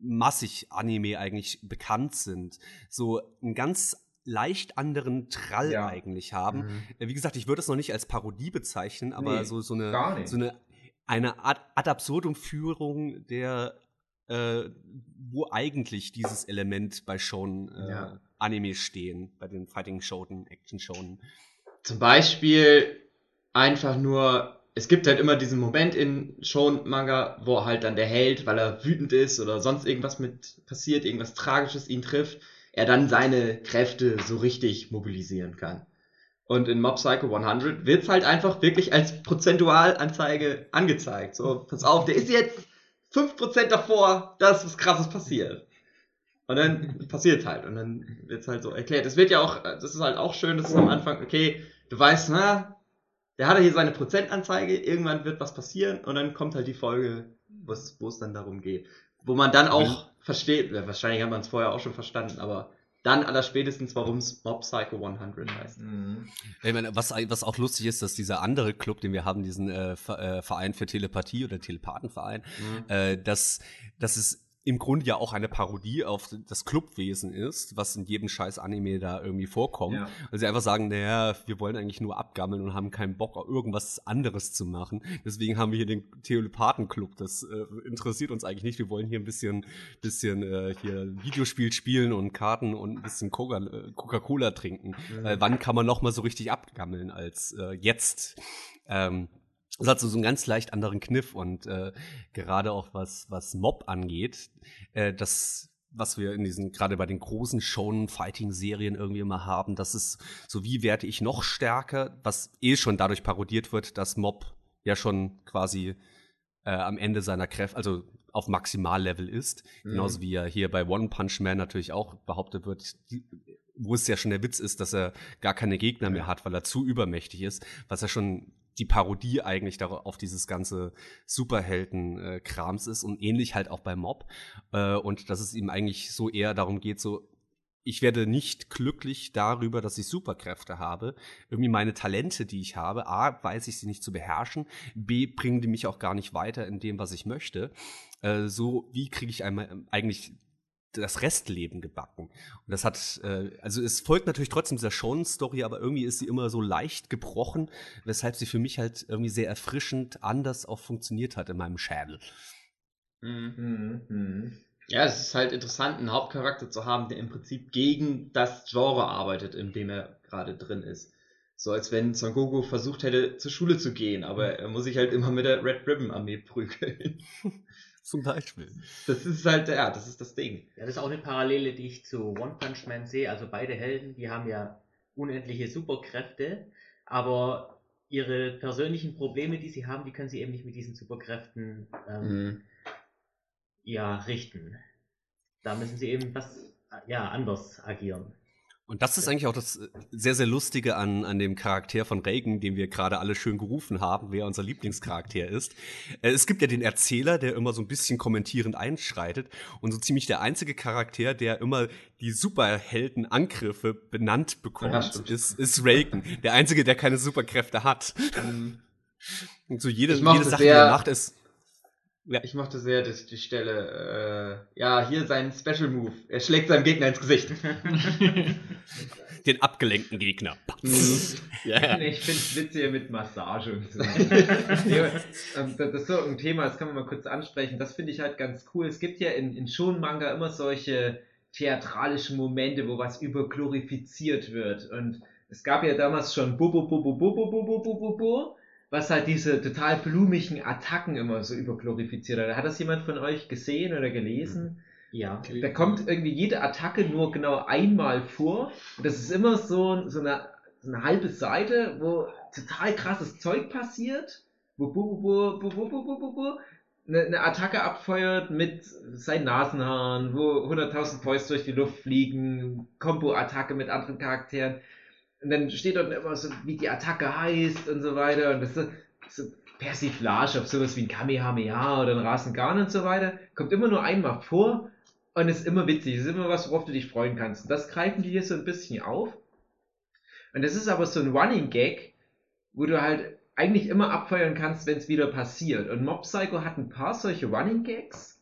S6: massig Anime eigentlich bekannt sind, so einen ganz leicht anderen Trall
S3: Ja.
S6: eigentlich haben.
S2: Mhm.
S6: Äh, Wie gesagt, ich würde es noch nicht als Parodie bezeichnen, aber
S3: Nee,
S6: so, so eine, so eine, eine Ad, Ad Absurdum-Führung der, äh, wo eigentlich dieses Element bei schon äh,
S2: Ja.
S6: Anime stehen, bei den Fighting-Shonen, Action-Shonen.
S2: Zum Beispiel einfach nur, es gibt halt immer diesen Moment in Shonen-Manga, wo halt dann der Held, weil er wütend ist oder sonst irgendwas mit passiert, irgendwas Tragisches ihn trifft, er dann seine Kräfte so richtig mobilisieren kann. Und in Mob Psycho 100 wird's halt einfach wirklich als Prozentualanzeige angezeigt. So, pass auf, der ist jetzt 5% davor, dass was krasses passiert. Und dann passiert halt. Und dann wird's halt so erklärt. Es wird ja auch, das ist halt auch schön, dass es am Anfang, okay, du weißt, na, der hat ja hier seine Prozentanzeige, irgendwann wird was passieren und dann kommt halt die Folge, wo es wo es dann darum geht. Wo man dann auch versteht, ja, wahrscheinlich hat man es vorher auch schon verstanden, aber dann allerspätestens, warum es Mob Psycho 100 heißt.
S3: Mhm.
S6: Ich meine, was, was auch lustig ist, dass dieser andere Club, den wir haben, diesen äh, äh, Verein für Telepathie oder Telepathenverein, äh, dass, dass es im Grunde ja auch eine Parodie auf das Clubwesen ist, was in jedem scheiß Anime da irgendwie vorkommt.
S3: Ja.
S6: Weil sie einfach sagen, naja, wir wollen eigentlich nur abgammeln und haben keinen Bock, irgendwas anderes zu machen. Deswegen haben wir hier den Telepathen-Club. Das äh, interessiert uns eigentlich nicht. Wir wollen hier ein bisschen, bisschen äh, hier Videospiel spielen und Karten und ein bisschen äh, Coca-Cola trinken. Weil wann kann man noch mal so richtig abgammeln als äh, jetzt? Ähm, das hat so, einen ganz leicht anderen Kniff und äh, gerade auch was, was Mob angeht, äh, das, was wir in diesen, gerade bei den großen Shonen-Fighting-Serien irgendwie immer haben, das ist so, wie werde ich noch stärker, was eh schon dadurch parodiert wird, dass Mob ja schon quasi äh, am Ende seiner Kräfte, also auf Maximallevel ist.
S2: Mhm.
S6: Genauso wie ja hier bei One Punch Man natürlich auch behauptet wird, die, wo es ja schon der Witz ist, dass er gar keine Gegner mehr hat, weil er zu übermächtig ist, was ja schon die Parodie eigentlich auf dieses ganze Superhelden-Krams ist und ähnlich halt auch bei Mob. Äh, und dass es ihm eigentlich so eher darum geht, so ich werde nicht glücklich darüber, dass ich Superkräfte habe. Irgendwie meine Talente, die ich habe, A, weiß ich sie nicht zu beherrschen, B, bringen die mich auch gar nicht weiter in dem, was ich möchte. Äh, so, wie kriege ich einmal eigentlich das Restleben gebacken. Und das hat, äh, also es folgt natürlich trotzdem dieser Sean-Story, aber irgendwie ist sie immer so leicht gebrochen, weshalb sie für mich halt irgendwie sehr erfrischend anders auch funktioniert hat in meinem Schädel.
S2: Mhm. Ja, es ist halt interessant, einen Hauptcharakter zu haben, der im Prinzip gegen das Genre arbeitet, in dem er gerade drin ist. So als wenn Son Goku versucht hätte, zur Schule zu gehen, aber er muss sich halt immer mit der Red Ribbon Armee prügeln.
S6: Zum Beispiel.
S2: Das ist halt, ja, das ist das Ding.
S4: Ja, das ist auch eine Parallele, die ich zu One Punch Man sehe. Also beide Helden, die haben ja unendliche Superkräfte, aber ihre persönlichen Probleme, die sie haben, die können sie eben nicht mit diesen Superkräften ähm,
S2: Mhm.
S4: ja, richten. Da müssen sie eben was ja, anders agieren.
S6: Und das ist eigentlich auch das äh, sehr, sehr Lustige an, an dem Charakter von Reagan, den wir gerade alle schön gerufen haben, wer unser Lieblingscharakter ist. Äh, Es gibt ja den Erzähler, der immer so ein bisschen kommentierend einschreitet und so ziemlich der einzige Charakter, der immer die Superheldenangriffe benannt
S2: Ja,
S6: bekommt,
S2: stimmt.
S6: ist, ist Reagan. Der einzige, der keine Superkräfte hat. Und so jede, jede Sache, die er macht, ist. Ja.
S2: Ich mochte sehr dass die Stelle, äh, ja, hier sein Special Move. Er schlägt seinem Gegner ins Gesicht.
S6: Den abgelenkten Gegner. ja.
S3: Nee, ich finde es witziger mit Massage und so. ähm, das ist so ein Thema, das kann man mal kurz ansprechen. Das finde ich halt ganz cool. Es gibt ja in, in Shonen-Manga immer solche theatralischen Momente, wo was überglorifiziert wird. Und es gab ja damals schon Bobo Bobo Bobo Bobo Bobo Bobo, was halt diese total blumigen Attacken immer so überglorifiziert hat. Hat das jemand von euch gesehen oder gelesen?
S4: Ja.
S3: Da kommt irgendwie jede Attacke nur genau einmal vor. Und das ist immer so, so, eine, so eine halbe Seite, wo total krasses Zeug passiert. Wo, wo, wo, wo, wo, wo, wo, wo, wo, eine, eine Attacke abfeuert mit seinen Nasenhaaren, wo 100.000 Fäuste durch die Luft fliegen, Kombo-Attacke mit anderen Charakteren. Und dann steht dort immer so, wie die Attacke heißt und so weiter. Und das ist so, so Persiflage auf sowas wie ein Kamehameha oder ein Rasengan und so weiter. Kommt immer nur einmal vor und ist immer witzig. ist immer was, worauf du dich freuen kannst. Und das greifen die hier so ein bisschen auf. Und das ist aber so ein Running Gag, wo du halt eigentlich immer abfeuern kannst, wenn es wieder passiert. Und Mob Psycho hat ein paar solche Running Gags,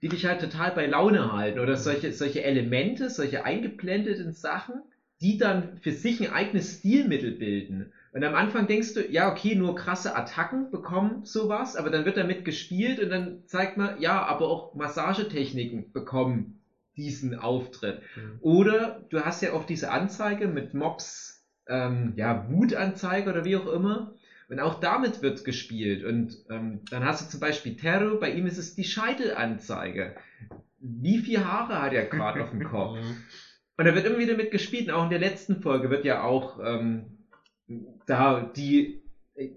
S3: die dich halt total bei Laune halten. Oder solche, solche Elemente, solche eingeblendeten Sachen, die dann für sich ein eigenes Stilmittel bilden. Und am Anfang denkst du, ja, okay, nur krasse Attacken bekommen sowas, aber dann wird damit gespielt und dann zeigt man, ja, aber auch Massagetechniken bekommen diesen Auftritt. Oder du hast ja auch diese Anzeige mit Mobs, ähm, ja, Wutanzeige oder wie auch immer. Und auch damit wird gespielt. Und ähm, dann hast du zum Beispiel Terro, bei ihm ist es die Scheitelanzeige. Wie viel Haare hat er gerade auf dem Kopf? Und da wird immer wieder mit gespielt. Und auch in der letzten Folge wird ja auch ähm, da die,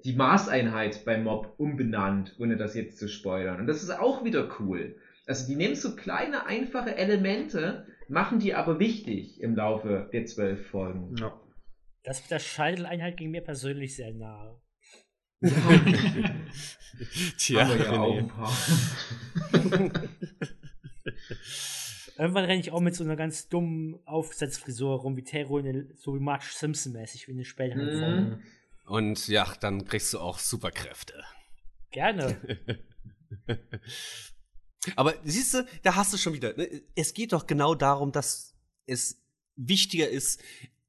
S3: die Maßeinheit beim Mob umbenannt, ohne das jetzt zu spoilern. Und das ist auch wieder cool. Also die nehmen so kleine, einfache Elemente, machen die aber wichtig im Laufe der zwölf Folgen.
S2: Ja.
S7: Das mit der Scheiteleinheit ging mir persönlich sehr nahe.
S6: Tja,
S3: aber ja auch ein paar.
S7: Irgendwann renne ich auch mit so einer ganz dummen Aufsetzfrisur rum, wie Terro, so wie Marge Simpson-mäßig, wie in den späteren
S3: Mhm.
S7: Folgen.
S6: Und ja, dann kriegst du auch Superkräfte.
S7: Gerne.
S6: Aber siehst du, da hast du schon wieder. Ne? Es geht doch genau darum, dass es wichtiger ist,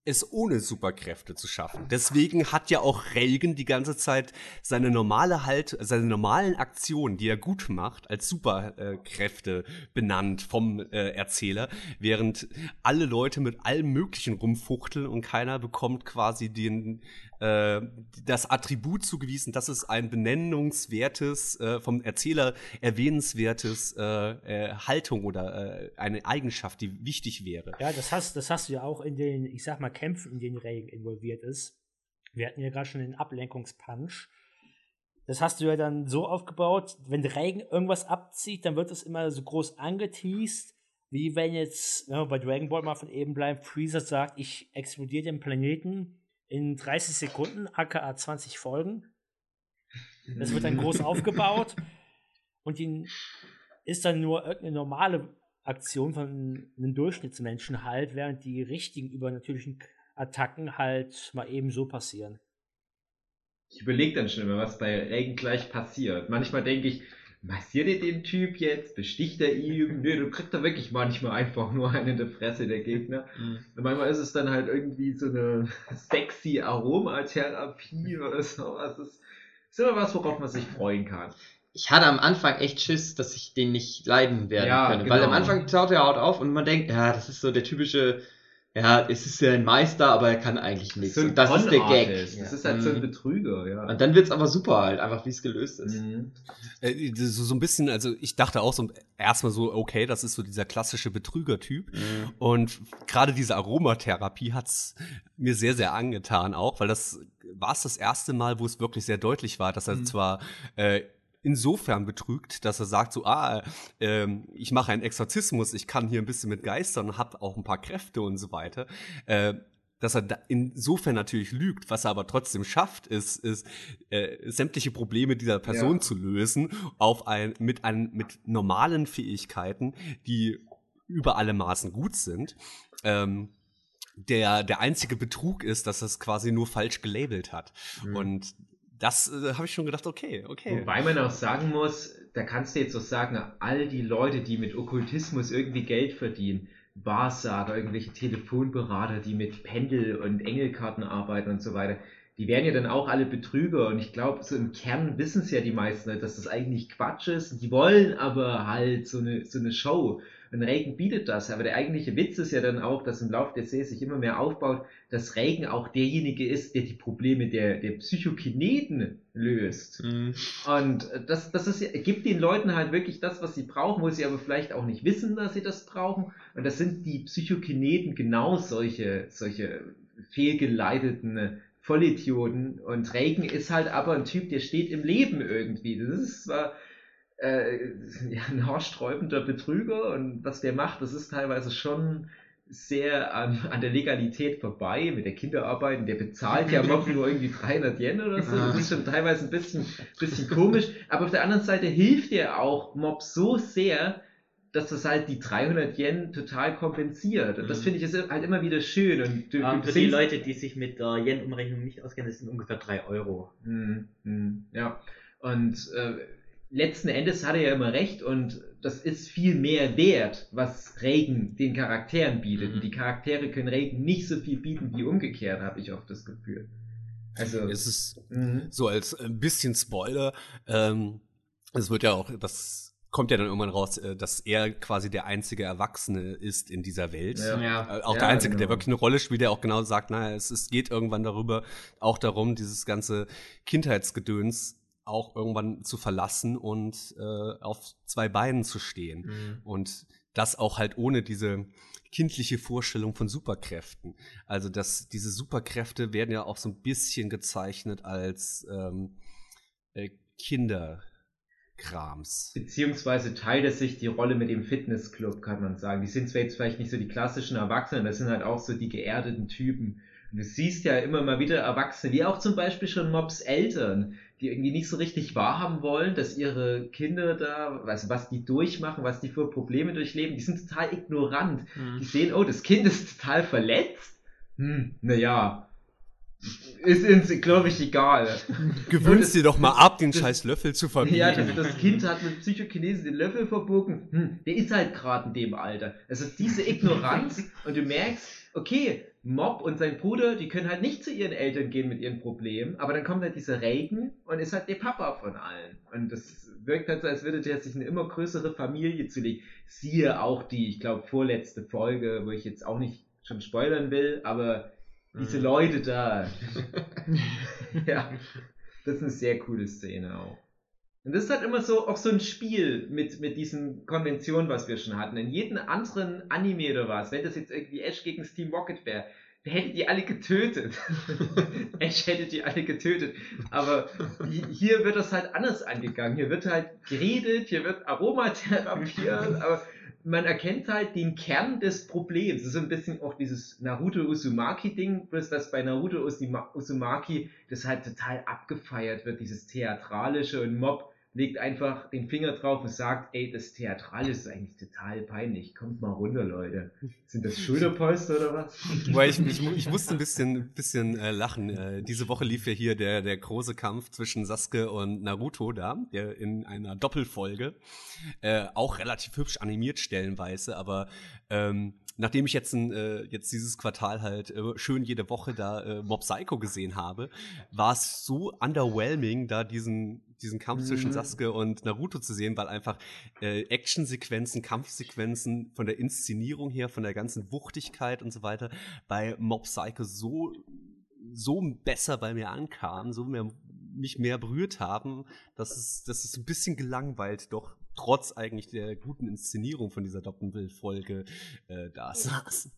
S6: es ohne Superkräfte zu schaffen. Deswegen hat ja auch Reagan die ganze Zeit seine normale halt, seine normalen Aktionen, die er gut macht, als Superkräfte benannt vom äh, Erzähler, während alle Leute mit allem Möglichen rumfuchteln und keiner bekommt quasi den äh, das Attribut zugewiesen, dass es ein benennungswertes, äh, vom Erzähler erwähnenswertes äh, äh, Haltung oder äh, eine Eigenschaft, die wichtig wäre.
S7: Ja, das hast, das hast du ja auch in den, ich sag mal, Kämpfen, in denen Reagan involviert ist. Wir hatten ja gerade schon den Ablenkungspunch. Das hast du ja dann so aufgebaut, wenn Reagan irgendwas abzieht, dann wird es immer so groß angeteased, wie wenn jetzt, wenn wir bei Dragon Ball mal von eben bleiben, Freezer sagt, ich explodiere den Planeten in 30 Sekunden, aka 20 Folgen. Das wird dann groß aufgebaut und ihn ist dann nur irgendeine normale Aktionen von einem Durchschnittsmenschen halt, während die richtigen übernatürlichen Attacken halt mal eben so passieren.
S3: Ich überlege dann schon immer, was bei Regen gleich passiert. Manchmal denke ich, massiert ihr den Typ jetzt? Besticht er ihn? Nö, du kriegst da wirklich manchmal einfach nur einen in der Fresse, der Gegner.
S2: Mhm.
S3: Und manchmal ist es dann halt irgendwie so eine sexy Aromatherapie oder sowas. Das ist immer was, worauf man sich freuen kann.
S2: Ich hatte am Anfang echt Schiss, dass ich den nicht leiden werde
S3: Ja,
S2: können. Weil
S3: genau.
S2: am Anfang taucht er Haut auf und man denkt, ja, das ist so der typische, ja, es ist ja ein Meister, aber er kann eigentlich nichts. und das ist der Gag.
S3: Das ist halt so ein
S2: Mhm.
S3: Betrüger, ja.
S2: Und dann wird's aber super halt, einfach wie es gelöst ist.
S3: Mhm.
S6: Äh, so, so ein bisschen, also ich dachte auch so erstmal so, okay, das ist so dieser klassische Betrügertyp.
S2: Mhm.
S6: Und gerade diese Aromatherapie hat's mir sehr, sehr angetan auch, weil das war es das erste Mal, wo es wirklich sehr deutlich war, dass er
S2: Mhm.
S6: zwar äh, insofern betrügt, dass er sagt so, ah, ähm, ich mache einen Exorzismus, ich kann hier ein bisschen mit Geistern, hab auch ein paar Kräfte und so weiter. Äh, dass er da insofern natürlich lügt, was er aber trotzdem schafft, ist, ist äh, sämtliche Probleme dieser Person
S3: Ja.
S6: zu lösen auf ein mit ein, mit normalen Fähigkeiten, die über alle Maßen gut sind. Ähm, der der einzige Betrug ist, dass er es quasi nur falsch gelabelt hat.
S2: Mhm.
S6: Und das äh, habe ich schon gedacht, okay, okay.
S3: Wobei man auch sagen muss, da kannst du jetzt so sagen, all die Leute, die mit Okkultismus irgendwie Geld verdienen, Wahrsager, irgendwelche Telefonberater, die mit Pendel und Engelkarten arbeiten und so weiter, die werden ja dann auch alle Betrüger und ich glaube, so im Kern wissen es ja die meisten, Leute, dass das eigentlich Quatsch ist. Die wollen aber halt so eine, so eine Show. Und Regen bietet das. Aber der eigentliche Witz ist ja dann auch, dass im Laufe der Serie sich immer mehr aufbaut, dass Regen auch derjenige ist, der die Probleme der, der Psychokineten löst.
S2: Mhm.
S3: Und das, das ist, gibt den Leuten halt wirklich das, was sie brauchen, wo sie aber vielleicht auch nicht wissen, dass sie das brauchen. Und das sind die Psychokineten genau solche, solche fehlgeleiteten Vollidioten. Und Reagan ist halt aber ein Typ, der steht im Leben irgendwie. Das ist zwar äh, ja, ein haarsträubender Betrüger und was der macht, das ist teilweise schon sehr an, an der Legalität vorbei mit der Kinderarbeit. Und der bezahlt ja Mob nur irgendwie 300 Yen oder so. Das ist schon teilweise ein bisschen, bisschen komisch. Aber auf der anderen Seite hilft er auch Mob so sehr, dass das halt die 300 Yen total kompensiert. Und das
S2: Mhm.
S3: finde ich ist halt immer wieder schön. Und du,
S4: Ähm,
S3: du
S4: für die Leute, die sich mit der Yen-Umrechnung nicht auskennen, das sind ungefähr 3 Euro.
S3: Mhm, mhm, Ja, und äh, letzten Endes hat er ja immer recht und das ist viel mehr wert, was Regen den Charakteren bietet.
S2: Mhm.
S3: Und die Charaktere können Regen nicht so viel bieten wie umgekehrt, habe ich oft das Gefühl. Also,
S6: Es ist
S3: mhm.
S6: so als ein bisschen Spoiler. Ähm, es wird ja auch, das kommt ja dann irgendwann raus, äh, dass er quasi der einzige Erwachsene ist in dieser Welt.
S3: Ja.
S2: Ja.
S6: Äh, Auch
S3: Ja,
S6: der Einzige, der
S3: genau.
S6: wirklich eine Rolle spielt, der auch genau sagt, naja, es, es geht irgendwann darüber, auch darum, dieses ganze Kindheitsgedöns auch irgendwann zu verlassen und äh, auf zwei Beinen zu stehen.
S2: Mhm.
S6: Und das auch halt ohne diese kindliche Vorstellung von Superkräften. Also dass diese Superkräfte werden ja auch so ein bisschen gezeichnet als ähm, äh, Kinderkrams.
S3: Beziehungsweise teilt es sich die Rolle mit dem Fitnessclub, kann man sagen. Die sind zwar jetzt vielleicht nicht so die klassischen Erwachsenen, das sind halt auch so die geerdeten Typen. Und du siehst ja immer mal wieder Erwachsene, wie auch zum Beispiel schon Mobs Eltern, die irgendwie nicht so richtig wahrhaben wollen, dass ihre Kinder da, also was die durchmachen, was die für Probleme durchleben, die sind total ignorant.
S2: Mhm.
S3: Die sehen, oh, das Kind ist total verletzt. Hm, naja. Ist uns, glaube ich, egal.
S6: Gewöhnst dir doch mal ab, den
S3: das-
S6: scheiß Löffel zu verbieten.
S3: Ja, das, das Kind hat mit Psychokinese den Löffel verbogen. Hm, der ist halt gerade in dem Alter. Also diese Ignoranz und du merkst, okay, Mob und sein Bruder, die können halt nicht zu ihren Eltern gehen mit ihren Problemen, aber dann kommt halt dieser Regen und ist halt der Papa von allen. Und das wirkt halt so, als würde der sich eine immer größere Familie zulegen. Siehe auch die, ich glaube, vorletzte Folge, wo ich jetzt auch nicht schon spoilern will, aber diese
S2: Mhm.
S3: Leute da. ja, das ist eine sehr coole Szene auch. Und das ist halt immer so auch so ein Spiel mit, mit diesen Konventionen, was wir schon hatten. In jedem anderen Anime oder was, wenn das jetzt irgendwie Ash gegen das Team Rocket wäre, der hätte die alle getötet. Ash hätte die alle getötet. Aber hi- hier wird das halt anders angegangen. Hier wird halt geredet, hier wird aromatherapiert, aber man erkennt halt den Kern des Problems. Das ist ein bisschen auch dieses Naruto Uzumaki-Ding, bloß dass bei Naruto Uzuma- Uzumaki das halt total abgefeiert wird, dieses Theatralische und Mob legt einfach den Finger drauf und sagt, ey, das Theatral ist eigentlich total peinlich. Kommt mal runter, Leute. Sind das Schulterpolster oder was?
S6: Weil ich, ich, ich musste ein bisschen, bisschen äh, lachen. Äh, diese Woche lief ja hier der, der große Kampf zwischen Sasuke und Naruto da, der in einer Doppelfolge. Äh, auch relativ hübsch animiert stellenweise, aber ähm, nachdem ich jetzt, ein, äh, jetzt dieses Quartal halt äh, schön jede Woche da äh, Mob Psycho gesehen habe, war es so underwhelming, da diesen, diesen Kampf zwischen
S3: Mhm.
S6: Sasuke und Naruto zu sehen, weil einfach äh, Actionsequenzen, Kampfsequenzen von der Inszenierung her, von der ganzen Wuchtigkeit und so weiter bei Mob Psycho so so besser bei mir ankamen, so mehr, mich mehr berührt haben, dass es, dass es ein bisschen gelangweilt doch trotz eigentlich der guten Inszenierung von dieser Doppelfolge äh, da saß.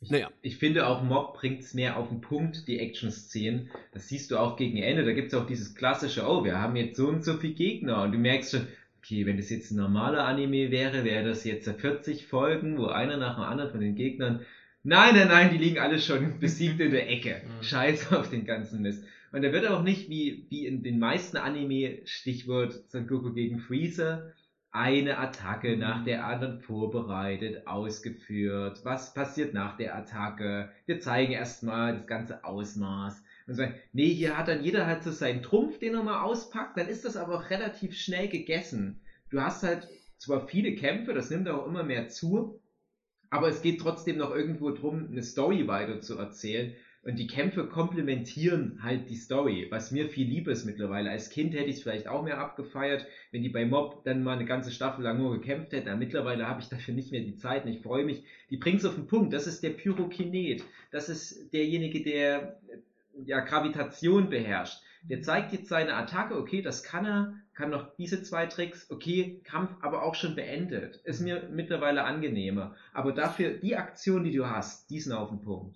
S6: Naja.
S3: Ich finde auch Mob bringt es mehr auf den Punkt, die Action-Szenen. Das siehst du auch gegen Ende. Da gibt es auch dieses klassische, oh, wir haben jetzt so und so viele Gegner. Und du merkst schon, okay, wenn das jetzt ein normaler Anime wäre, wäre das jetzt 40 Folgen, wo einer nach dem anderen von den Gegnern, nein, nein, nein, die liegen alle schon besiegt in der Ecke.
S4: Mhm.
S3: Scheiß auf den ganzen Mist. Und da wird auch nicht wie, wie in den meisten Anime, Stichwort Son Goku gegen Freezer, eine Attacke nach der anderen vorbereitet, ausgeführt. Was passiert nach der Attacke? Wir zeigen erstmal das ganze Ausmaß. Und sagen, nee, hier hat dann jeder halt so seinen Trumpf, den er mal auspackt, dann ist das aber auch relativ schnell gegessen. Du hast halt zwar viele Kämpfe, das nimmt auch immer mehr zu, aber es geht trotzdem noch irgendwo drum, eine Story weiter zu erzählen. Und die Kämpfe komplementieren halt die Story, was mir viel lieber ist mittlerweile. Als Kind hätte ich es vielleicht auch mehr abgefeiert, wenn die bei Mob dann mal eine ganze Staffel lang nur gekämpft hätten. Aber mittlerweile habe ich dafür nicht mehr die Zeit und ich freue mich. Die bringt es auf den Punkt. Das ist der Pyrokinet. Das ist derjenige, der ja, Gravitation beherrscht. Der zeigt jetzt seine Attacke, okay, das kann er, kann noch diese zwei Tricks, okay, Kampf aber auch schon beendet. Ist mir mittlerweile angenehmer. Aber dafür, die Aktion, die du hast, die sind auf den Punkt.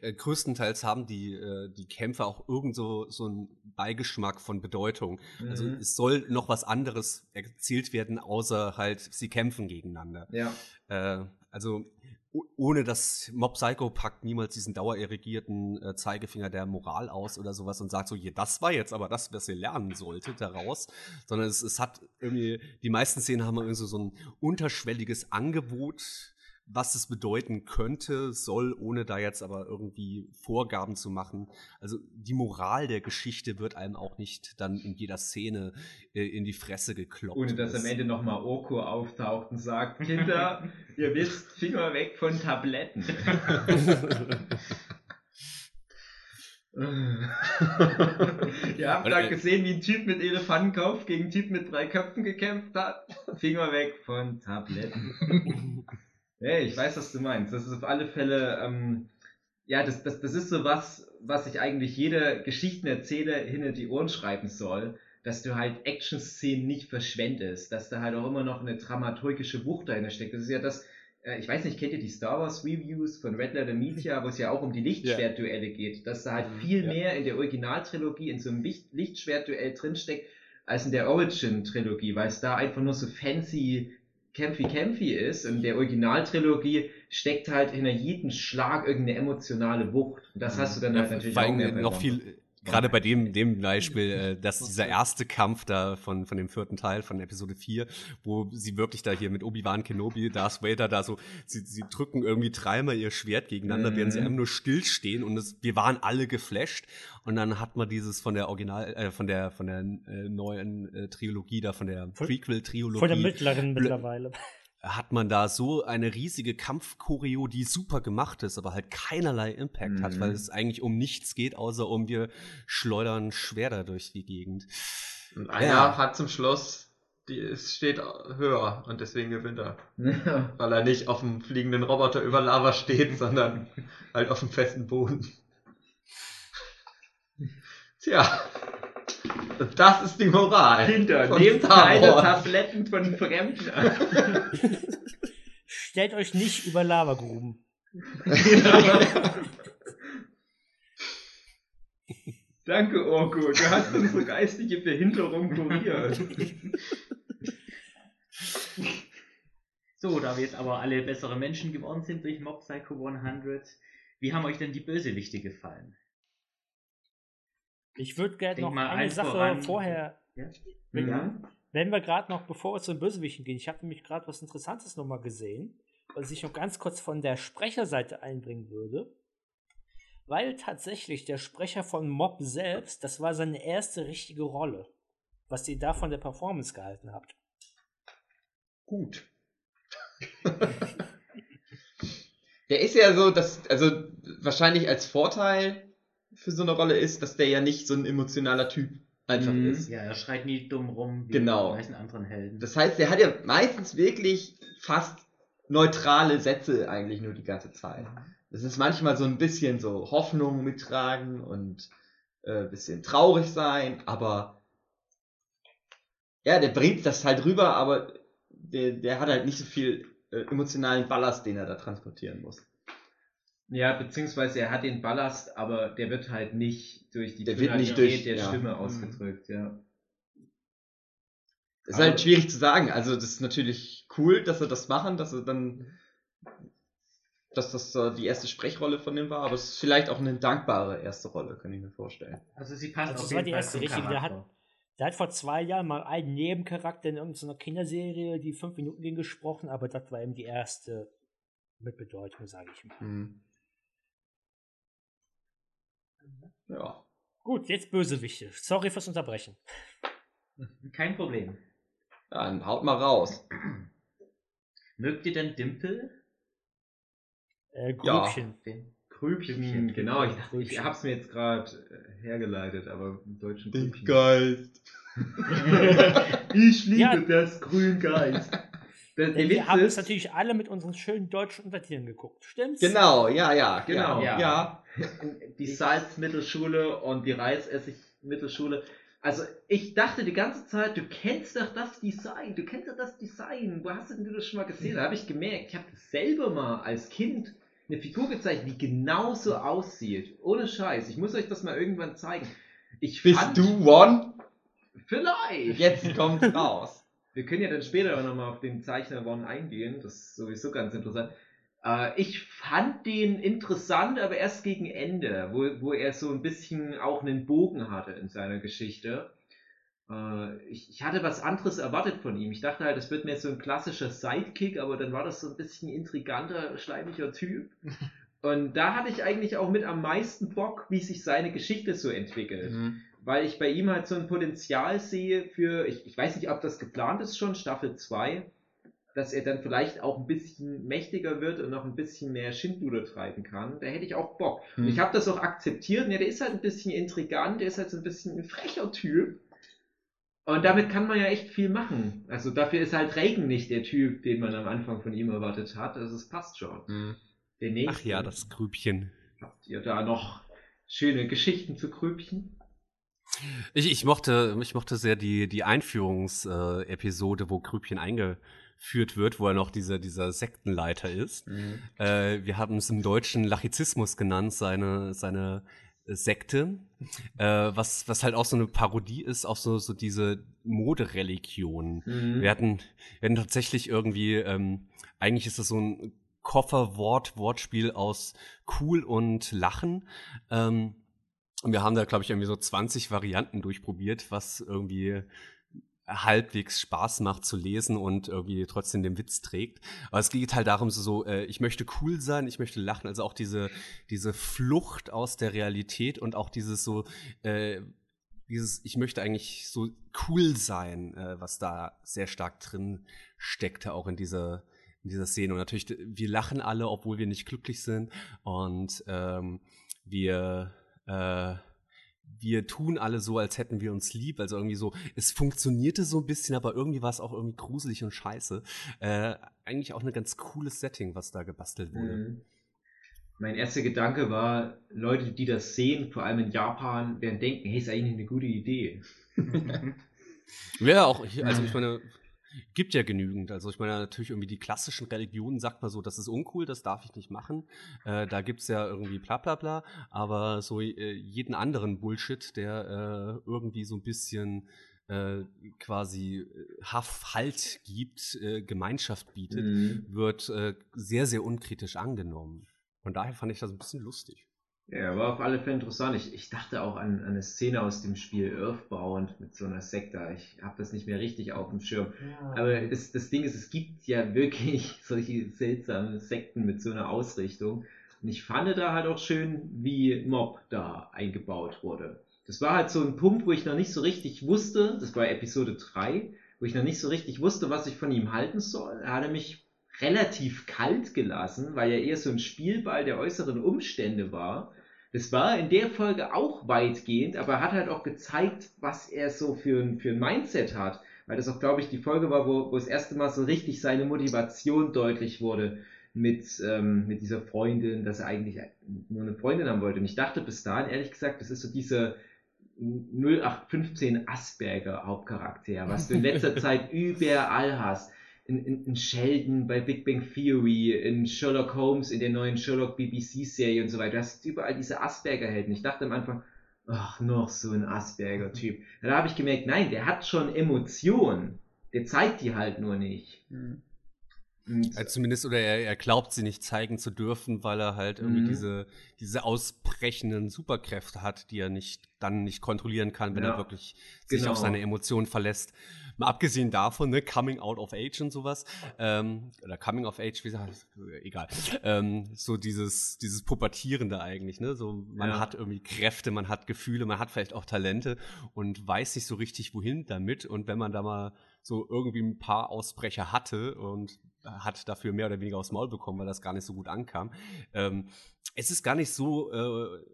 S6: Äh, größtenteils haben die, äh, die Kämpfe auch irgend so, so einen Beigeschmack von Bedeutung. Also
S3: Mhm.
S6: es soll noch was anderes erzielt werden, außer halt, sie kämpfen gegeneinander.
S3: Ja.
S6: Äh, also ohne das Mob Psycho packt niemals diesen dauererregierten äh, Zeigefinger der Moral aus oder sowas und sagt so, hier, das war jetzt aber das, was ihr lernen solltet daraus, sondern es, es hat irgendwie, die meisten Szenen haben irgendwie so, so ein unterschwelliges Angebot, was es bedeuten könnte, soll, ohne da jetzt aber irgendwie Vorgaben zu machen. Also die Moral der Geschichte wird einem auch nicht dann in jeder Szene äh, in die Fresse gekloppt.
S3: Ohne dass am Ende nochmal Oko auftaucht und sagt, Kinder, ihr wisst, Finger weg von Tabletten. Ihr habt da
S6: äh,
S3: gesehen, wie ein Typ mit Elefantenkopf gegen einen Typ mit drei Köpfen gekämpft hat. Finger weg von Tabletten. Hey, ich weiß, was du meinst. Das ist auf alle Fälle, ähm, ja, das, das, das ist so was, was ich eigentlich jeder Geschichtenerzähler hinter die Ohren schreiben soll, dass du halt Action-Szenen nicht verschwendest, dass da halt auch immer noch eine dramaturgische Wucht dahinter steckt. Das ist ja das, äh, ich weiß nicht, kennt ihr die Star Wars Reviews von Red Letter Media, wo es ja auch um die Lichtschwertduelle geht, dass da halt viel
S6: Ja.
S3: mehr in der Originaltrilogie in so einem Licht Lichtschwertduell drinsteckt, als in der Origin-Trilogie, weil es da einfach nur so fancy kämpfi kämpfi ist. In der Originaltrilogie steckt halt hinter jedem Schlag irgendeine emotionale Wucht. Und das hast du dann
S6: Ja,
S3: halt natürlich auch mehr
S6: noch viel, gerade bei dem, dem Beispiel, äh, dass dieser erste Kampf da von, von dem vierten Teil von Episode 4, wo sie wirklich da hier mit Obi-Wan Kenobi, Darth Vader da so, sie, sie drücken irgendwie dreimal ihr Schwert gegeneinander,
S3: Mhm.
S6: während sie einfach nur stillstehen und es, wir waren alle geflasht und dann hat man dieses von der Original, äh, von der, von der äh, neuen äh, Trilogie da, von der Prequel-Trilogie
S7: Von der mittleren mittlerweile.
S6: Hat man da so eine riesige Kampfchoreo, die super gemacht ist, aber halt keinerlei Impact hat,
S3: Mhm.
S6: weil es eigentlich um nichts geht, außer um wir schleudern Schwerter durch die Gegend.
S2: Und einer
S6: Ja.
S2: hat zum Schluss, die, es steht höher und deswegen gewinnt er.
S3: Ja.
S2: Weil er nicht auf dem fliegenden Roboter über Lava steht, sondern halt auf dem festen Boden. Tja, das ist die Moral.
S3: Kinder,
S2: von
S3: nehmt
S2: Star
S3: keine
S2: Wars.
S3: Tabletten von Fremden an.
S7: Stellt euch nicht über Lavagruben.
S3: Danke, Orko. Du hast unsere geistige Behinderung kuriert.
S4: So, da wir jetzt aber alle bessere Menschen geworden sind durch Mob Psycho 100, wie haben euch denn die Bösewichte gefallen?
S7: Ich würde gerne noch
S4: mal
S7: eine Sache
S4: voran.
S7: vorher
S3: Ja?
S7: Wenn,
S3: Mhm.
S7: wenn wir gerade noch, bevor wir zu den Bösewichten gehen, ich habe nämlich gerade was Interessantes nochmal gesehen, was ich noch ganz kurz von der Sprecherseite einbringen würde. Weil tatsächlich der Sprecher von Mob selbst, das war seine erste richtige Rolle. Was ihr da von der Performance gehalten habt.
S2: Gut. der ist ja so, dass, also wahrscheinlich als Vorteil für so eine Rolle ist, dass der ja nicht so ein emotionaler Typ einfach
S3: Mhm.
S2: ist.
S4: Ja, er schreit nie dumm rum wie
S2: Genau.
S4: die meisten anderen Helden.
S2: Das heißt, der hat ja meistens wirklich fast neutrale Sätze eigentlich nur die ganze Zeit. Das ist manchmal so ein bisschen so Hoffnung mittragen und äh, bisschen traurig sein, aber ja, der bringt das halt rüber, aber der, der hat halt nicht so viel äh, emotionalen Ballast, den er da transportieren muss.
S3: Ja, beziehungsweise er hat den Ballast, aber der wird halt nicht durch die
S2: Der wird nicht
S3: Tonalität
S2: durch-
S3: der
S2: ja.
S3: Stimme ausgedrückt, ja.
S2: Das ist
S3: Aber-
S2: halt schwierig zu sagen. Also das ist natürlich cool, dass sie das machen, dass sie dann, dass das so die erste Sprechrolle von dem war, aber es ist vielleicht auch eine dankbare erste Rolle, kann ich mir vorstellen.
S4: Also sie passt
S7: Also
S4: auf
S7: das war
S4: jeden
S7: die
S4: Fall
S7: erste richtige, der hat-. Der hat vor zwei Jahren mal einen Nebencharakter in irgendeiner Kinderserie, die fünf Minuten ging, gesprochen, aber das war eben die erste mit Bedeutung, sage ich mal.
S2: Hm. Ja.
S7: Gut, jetzt Bösewichte. Sorry fürs Unterbrechen.
S4: Kein Problem.
S2: Dann haut mal raus.
S4: Mögt ihr denn Dimpel?
S7: Äh,
S2: Ja.
S7: Grübchen.
S4: Den
S3: Grübchen, genau. Ich, dachte, ich hab's mir jetzt gerade äh, hergeleitet, aber im deutschen Grübchen.
S2: Geist.
S3: ich liebe
S7: Ja.
S3: das Grüngeist. Der, der
S7: Denn
S3: Witz
S7: wir haben es natürlich alle mit unseren schönen deutschen Untertiteln geguckt. Stimmt's?
S2: Genau, ja, ja,
S3: Genau.
S2: Ja.
S4: Ja.
S2: ja.
S3: die Salzmittelschule und die Reisessigmittelschule. Also ich dachte die ganze Zeit, du kennst doch das Design, du kennst doch das Design. Wo hast du denn du das schon mal gesehen? Da habe ich gemerkt, ich habe selber mal als Kind eine Figur gezeichnet, die genauso aussieht. Ohne Scheiß. Ich muss euch das mal irgendwann zeigen. Ich
S2: Bist
S3: fand,
S2: du One?
S3: Vielleicht.
S2: Jetzt kommt's raus.
S3: Wir können ja dann später auch nochmal auf den Zeichner One eingehen. Das ist sowieso ganz interessant. Äh, ich fand den interessant, aber erst gegen Ende, wo, wo er so ein bisschen auch einen Bogen hatte in seiner Geschichte. Äh, ich, ich hatte was anderes erwartet von ihm. Ich dachte halt, es wird mehr so ein klassischer Sidekick, aber dann war das so ein bisschen intriganter, schleimiger Typ. Und da hatte ich eigentlich auch mit am meisten Bock, wie sich seine Geschichte so entwickelt weil ich bei ihm halt so ein Potenzial sehe für, ich, ich weiß nicht, ob das geplant ist schon, Staffel 2, dass er dann vielleicht auch ein bisschen mächtiger wird und noch ein bisschen mehr Schindluder treiben kann. Da hätte ich auch Bock. Und
S2: Hm.
S3: ich habe das auch akzeptiert. Ja, der ist halt ein bisschen intrigant, der ist halt so ein bisschen ein frecher Typ. Und damit kann man ja echt viel machen. Also dafür ist halt Reagan nicht der Typ, den man am Anfang von ihm erwartet hat. Also es passt schon.
S2: Hm.
S6: Ach ja, das Grübchen.
S3: Habt ihr da noch schöne Geschichten zu Grübchen?
S6: Ich, ich, mochte, ich mochte sehr die, die Einführungsepisode, äh, Episode, wo Grübchen eingeführt wird, wo er noch dieser, dieser Sektenleiter ist.
S2: Hm.
S6: Äh, wir haben es im Deutschen Lachizismus genannt, seine, seine Sekte, äh, was, was halt auch so eine Parodie ist, auch so, so diese Modereligion.
S3: Mhm.
S6: Wir hatten, wir hatten tatsächlich irgendwie, ähm, eigentlich ist das so ein Kofferwort, Wortspiel aus cool und lachen. Ähm, und wir haben da, glaube ich, irgendwie so 20 Varianten durchprobiert, was irgendwie halbwegs Spaß macht zu lesen und irgendwie trotzdem den Witz trägt. Aber es geht halt darum, so, äh, ich möchte cool sein, ich möchte lachen, also auch diese, diese Flucht aus der Realität und auch dieses so, äh, dieses, ich möchte eigentlich so cool sein, äh, was da sehr stark drin steckte, auch in dieser, in dieser Szene. Und natürlich, wir lachen alle, obwohl wir nicht glücklich sind. Und ähm, wir, äh, wir tun alle so, als hätten wir uns lieb. Also irgendwie so, es funktionierte so ein bisschen, aber irgendwie war es auch irgendwie gruselig und scheiße. Äh, eigentlich auch ein ganz cooles Setting, was da gebastelt wurde.
S3: Mhm. Mein erster Gedanke war, Leute, die das sehen, vor allem in Japan, werden denken, hey, ist eigentlich eine gute Idee.
S6: Ja, auch, hier, also ich meine, gibt ja genügend. Also ich meine, natürlich irgendwie die klassischen Religionen sagt man so, das ist uncool, das darf ich nicht machen. Äh, da gibt's ja irgendwie bla bla bla. Aber so äh, jeden anderen Bullshit, der äh, irgendwie so ein bisschen äh, quasi äh, Haff Halt gibt, äh, Gemeinschaft bietet,
S3: Mhm.
S6: wird sehr, sehr unkritisch angenommen. Von daher fand ich das ein bisschen lustig.
S3: Ja, war auf alle Fälle interessant. Ich, ich dachte auch an, an eine Szene aus dem Spiel Earthbound mit so einer Sekte. Ich habe das nicht mehr richtig auf dem Schirm. Aber das, das Ding ist, es gibt ja wirklich solche seltsamen Sekten mit so einer Ausrichtung. Und ich fand da halt auch schön, wie Mob da eingebaut wurde. Das war halt so ein Punkt, wo ich noch nicht so richtig wusste, das war Episode 3, wo ich noch nicht so richtig wusste, was ich von ihm halten soll. Er hatte mich relativ kalt gelassen, weil er eher so ein Spielball der äußeren Umstände war. Das war in der Folge auch weitgehend, aber er hat halt auch gezeigt, was er so für ein, für ein Mindset hat. Weil das auch, glaube ich, die Folge war, wo, wo das erste Mal so richtig seine Motivation deutlich wurde mit, ähm, mit dieser Freundin, dass er eigentlich nur eine Freundin haben wollte. Und ich dachte bis dahin, ehrlich gesagt, das ist so diese 0815 Asperger Hauptcharakter, was du in letzter Zeit überall hast in, in, in Sheldon bei Big Bang Theory, in Sherlock Holmes, in der neuen Sherlock BBC-Serie und so weiter. Du hast überall diese Asperger-Helden. Ich dachte am Anfang, ach, noch so ein Asperger-Typ. Da habe ich gemerkt, nein, der hat schon Emotionen. Der zeigt die halt nur nicht. Mhm.
S6: Also zumindest, oder er, er, glaubt sie nicht zeigen zu dürfen, weil er halt irgendwie mhm. diese, diese ausbrechenden Superkräfte hat, die er nicht, dann nicht kontrollieren kann, wenn ja. er wirklich sich genau. auf seine Emotionen verlässt. Mal abgesehen davon, ne, Coming Out of Age und sowas, ähm, oder Coming of Age, wie gesagt, egal, ähm, so dieses, dieses Pubertierende eigentlich, ne, so, man ja. hat irgendwie Kräfte, man hat Gefühle, man hat vielleicht auch Talente und weiß nicht so richtig, wohin damit und wenn man da mal so irgendwie ein paar Ausbrecher hatte und hat dafür mehr oder weniger aufs Maul bekommen, weil das gar nicht so gut ankam. Ähm, es ist gar nicht so äh,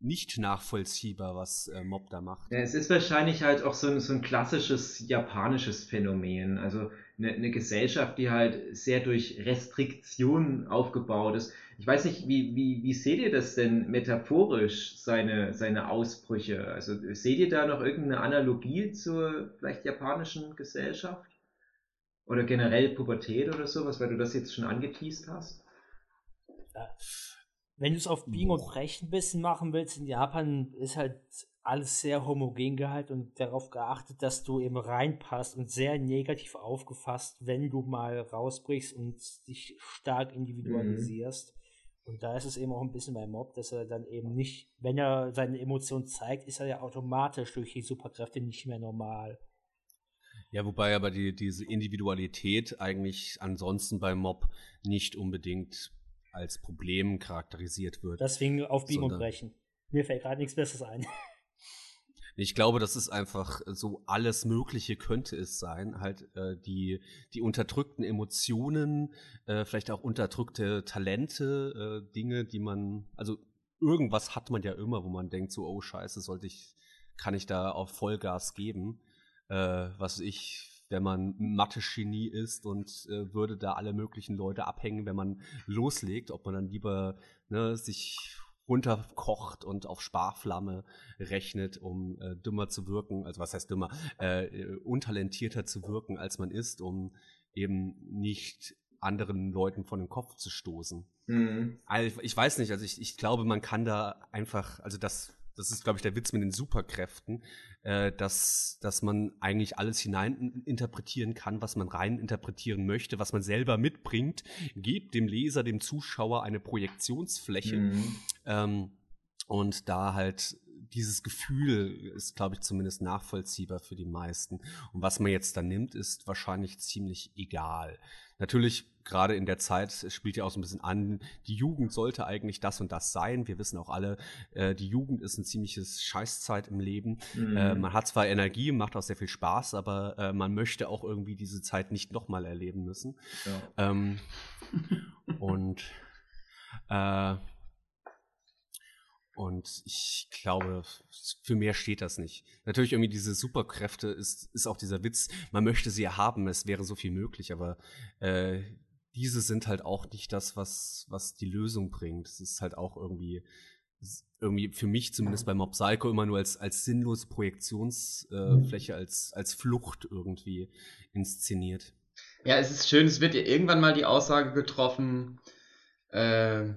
S6: nicht nachvollziehbar, was äh, Mob da macht.
S3: Ja, es ist wahrscheinlich halt auch so ein, so ein klassisches japanisches Phänomen. Also eine, eine Gesellschaft, die halt sehr durch Restriktionen aufgebaut ist. Ich weiß nicht, wie, wie, wie seht ihr das denn metaphorisch, seine, seine Ausbrüche? Also seht ihr da noch irgendeine Analogie zur vielleicht japanischen Gesellschaft? Oder generell Pubertät oder sowas, weil du das jetzt schon angeteased hast?
S7: Wenn du es auf Biegen und Brechen ein bisschen machen willst, in Japan ist halt alles sehr homogen gehalten und darauf geachtet, dass du eben reinpasst und sehr negativ aufgefasst, wenn du mal rausbrichst und dich stark individualisierst. Und da ist es eben auch ein bisschen beim Mob, dass er dann eben nicht, wenn er seine Emotionen zeigt, ist er ja automatisch durch die Superkräfte nicht mehr normal.
S6: Ja, wobei aber die, diese Individualität eigentlich ansonsten beim Mob nicht unbedingt als Problem charakterisiert wird.
S7: Deswegen auf Biegen und Brechen. Mir fällt gerade nichts Besseres ein.
S6: Ich glaube, das ist einfach so alles Mögliche könnte es sein. Halt äh, die, die unterdrückten Emotionen, äh, vielleicht auch unterdrückte Talente, äh, Dinge, die man, also irgendwas hat man ja immer, wo man denkt, so, oh scheiße, sollte ich, kann ich da auf Vollgas geben. Äh, was ich wenn man Mathe-Genie ist und äh, würde da alle möglichen Leute abhängen, wenn man loslegt, ob man dann lieber ne, sich runterkocht und auf Sparflamme rechnet, um äh, dümmer zu wirken, also was heißt dümmer, äh, untalentierter zu wirken, als man ist, um eben nicht anderen Leuten von den Kopf zu stoßen. Mhm. Also ich weiß nicht, also ich, ich glaube, man kann da einfach, also das das ist, glaube ich, der Witz mit den Superkräften, äh, dass, dass man eigentlich alles hinein interpretieren kann, was man rein interpretieren möchte, was man selber mitbringt, gibt dem Leser, dem Zuschauer eine Projektionsfläche. Mhm. Ähm, und da halt dieses Gefühl ist, glaube ich, zumindest nachvollziehbar für die meisten. Und was man jetzt da nimmt, ist wahrscheinlich ziemlich egal. Natürlich, gerade in der Zeit, spielt ja auch so ein bisschen an, die Jugend sollte eigentlich das und das sein. Wir wissen auch alle, äh, die Jugend ist ein ziemliches Scheißzeit im Leben. Mhm. Äh, man hat zwar Energie, macht auch sehr viel Spaß, aber äh, man möchte auch irgendwie diese Zeit nicht nochmal erleben müssen. Ja. Ähm, und äh, und ich glaube, für mehr steht das nicht. Natürlich irgendwie diese Superkräfte ist, ist auch dieser Witz, man möchte sie haben, es wäre so viel möglich, aber äh, diese sind halt auch nicht das, was, was die Lösung bringt. Es ist halt auch irgendwie, irgendwie für mich zumindest bei Mob Psycho immer nur als, als sinnlose Projektionsfläche, äh, als, als Flucht irgendwie inszeniert.
S2: Ja, es ist schön, es wird ja irgendwann mal die Aussage getroffen, äh,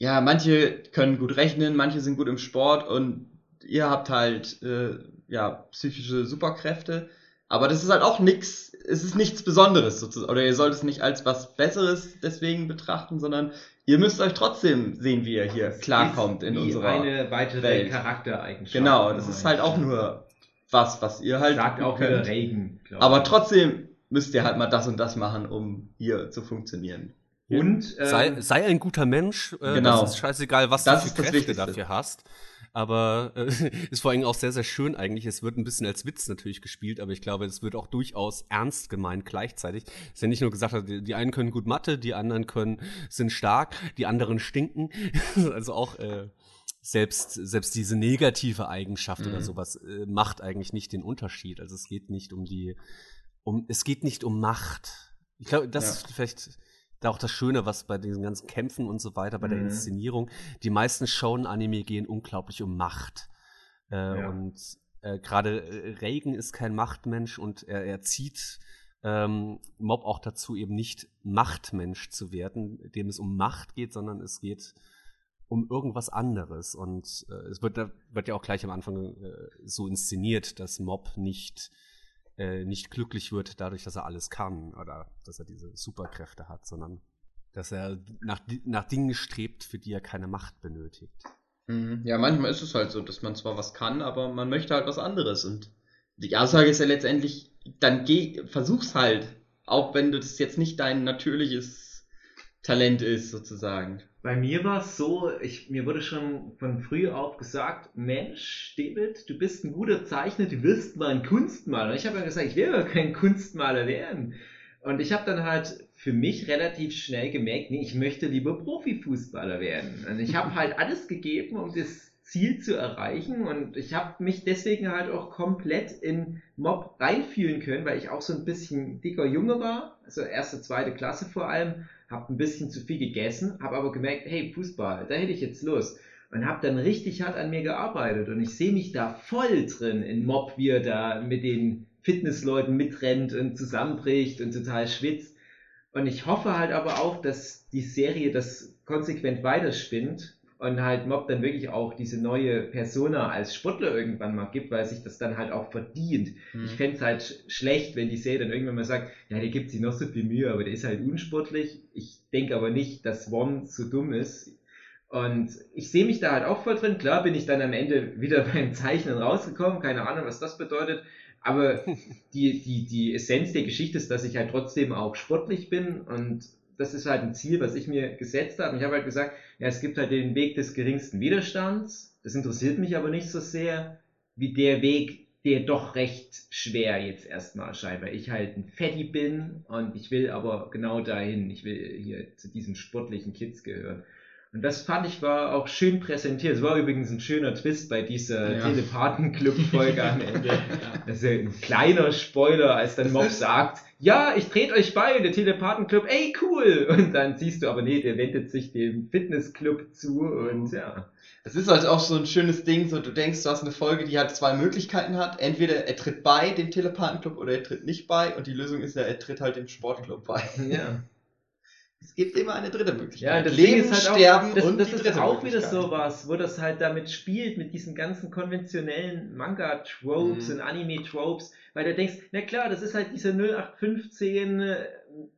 S2: ja, manche können gut rechnen, manche sind gut im Sport und ihr habt halt äh, ja psychische Superkräfte. Aber das ist halt auch nix, es ist nichts Besonderes sozusagen. Oder ihr sollt es nicht als was Besseres deswegen betrachten, sondern ihr müsst euch trotzdem sehen, wie ihr hier klarkommt in unserer.
S3: eine weitere
S2: Welt.
S3: Charaktereigenschaft.
S2: Genau, das ist halt auch nur was, was ihr halt
S3: Sagt auch
S2: könnt.
S3: Regen.
S2: Aber trotzdem müsst ihr halt mal das und das machen, um hier zu funktionieren.
S3: Und ähm,
S6: Sei, sei ein guter Mensch. Äh,
S2: Genau.
S6: Das ist scheißegal, was
S2: Das
S6: du für Kräfte dafür hast. Aber äh, ist vor allem auch sehr, sehr schön eigentlich. Es wird ein bisschen als Witz natürlich gespielt, aber ich glaube, es wird auch durchaus ernst gemeint gleichzeitig. Es ist ja nicht nur gesagt, die, die einen können gut Mathe, die anderen können, sind stark, die anderen stinken. also auch äh, selbst, selbst diese negative Eigenschaft oder
S2: Mhm.
S6: sowas äh, macht eigentlich nicht den Unterschied. Also es geht nicht um die, um, es geht nicht um Macht. Ich glaube, das
S2: Ja.
S6: ist vielleicht auch das Schöne, was bei diesen ganzen Kämpfen und so weiter, bei der
S3: Mhm.
S6: Inszenierung, die meisten Shonen-Anime gehen unglaublich um Macht. Äh,
S3: Ja.
S6: Und äh, gerade äh, Reagan ist kein Machtmensch und er, er zieht ähm, Mob auch dazu, eben nicht Machtmensch zu werden, dem es um Macht geht, sondern es geht um irgendwas anderes. Und äh, es wird, da wird ja auch gleich am Anfang äh, so inszeniert, dass Mob nicht, äh, nicht glücklich wird dadurch, dass er alles kann oder dass er diese Superkräfte hat, sondern dass er nach, nach Dingen strebt, für die er keine Macht benötigt.
S2: Mhm. Ja, manchmal ist es halt so, dass man zwar was kann, aber man möchte halt was anderes. Und die Aussage ist ja letztendlich, dann geh, versuch's halt. Auch wenn das jetzt nicht dein natürliches Talent ist, sozusagen.
S3: Bei mir war es so, ich, mir wurde schon von früh auf gesagt, Mensch, David, du bist ein guter Zeichner, du wirst mal ein Kunstmaler. Und ich habe dann gesagt, ich will aber kein Kunstmaler werden. Und ich habe dann halt für mich relativ schnell gemerkt, nee, ich möchte lieber Profifußballer werden. Und ich habe halt alles gegeben, um das Ziel zu erreichen. Und ich habe mich deswegen halt auch komplett in Mob reinfühlen können, weil ich auch so ein bisschen dicker Junge war, also erste, zweite Klasse vor allem habe ein bisschen zu viel gegessen, habe aber gemerkt, hey, Fußball, da hätte ich jetzt Lust. Und habe dann richtig hart an mir gearbeitet. Und ich sehe mich da voll drin in Mob, wie er da mit den Fitnessleuten mitrennt und zusammenbricht und total schwitzt. Und ich hoffe halt aber auch, dass die Serie das konsequent weiterspinnt und halt Mob dann wirklich auch diese neue Persona als Sportler irgendwann mal gibt, weil sich das dann halt auch verdient.
S2: Mhm.
S3: Ich fände es halt sch- schlecht, wenn die Serie dann irgendwann mal sagt, ja, der gibt sich noch so viel Mühe, aber der ist halt unsportlich. Ich denke aber nicht, dass One so dumm ist. Und ich sehe mich da halt auch voll drin. Klar bin ich dann am Ende wieder beim Zeichnen rausgekommen, keine Ahnung, was das bedeutet. Aber die, die, die Essenz der Geschichte ist, dass ich halt trotzdem auch sportlich bin und das ist halt ein Ziel, was ich mir gesetzt habe. Ich habe halt gesagt, ja, es gibt halt den Weg des geringsten Widerstands. Das interessiert mich aber nicht so sehr wie der Weg, der doch recht schwer jetzt erstmal erscheint, weil ich halt ein Fetti bin und ich will aber genau dahin. Ich will hier zu diesen sportlichen Kids gehören. Und das fand ich war auch schön präsentiert. Es war übrigens ein schöner Twist bei dieser
S2: Ja.
S3: Telepathen-Club-Folge am Ende. Also ein kleiner Spoiler, als dann
S2: Das
S3: Mob
S2: ist-
S3: sagt, ja, ich trete euch bei, der Telepathen-Club, ey, cool! Und dann siehst du aber, nee, der wendet sich dem Fitnessclub zu und ja.
S2: Es ist halt auch so ein schönes Ding, so du denkst, du hast eine Folge, die halt zwei Möglichkeiten hat. Entweder er tritt bei dem Telepathenclub oder er tritt nicht bei und die Lösung ist ja, er tritt halt dem Sportclub bei.
S3: Ja.
S2: Es gibt immer eine dritte Möglichkeit.
S3: Ja, das
S2: Leben,
S3: ist halt
S2: sterben
S3: auch, das,
S2: und
S3: das ist auch wieder
S2: Möglichkeit.
S3: so was, wo das halt damit spielt, mit diesen ganzen konventionellen Manga-Tropes
S2: Mhm.
S3: und Anime-Tropes, weil du denkst, na klar, das ist halt dieser 0815 äh,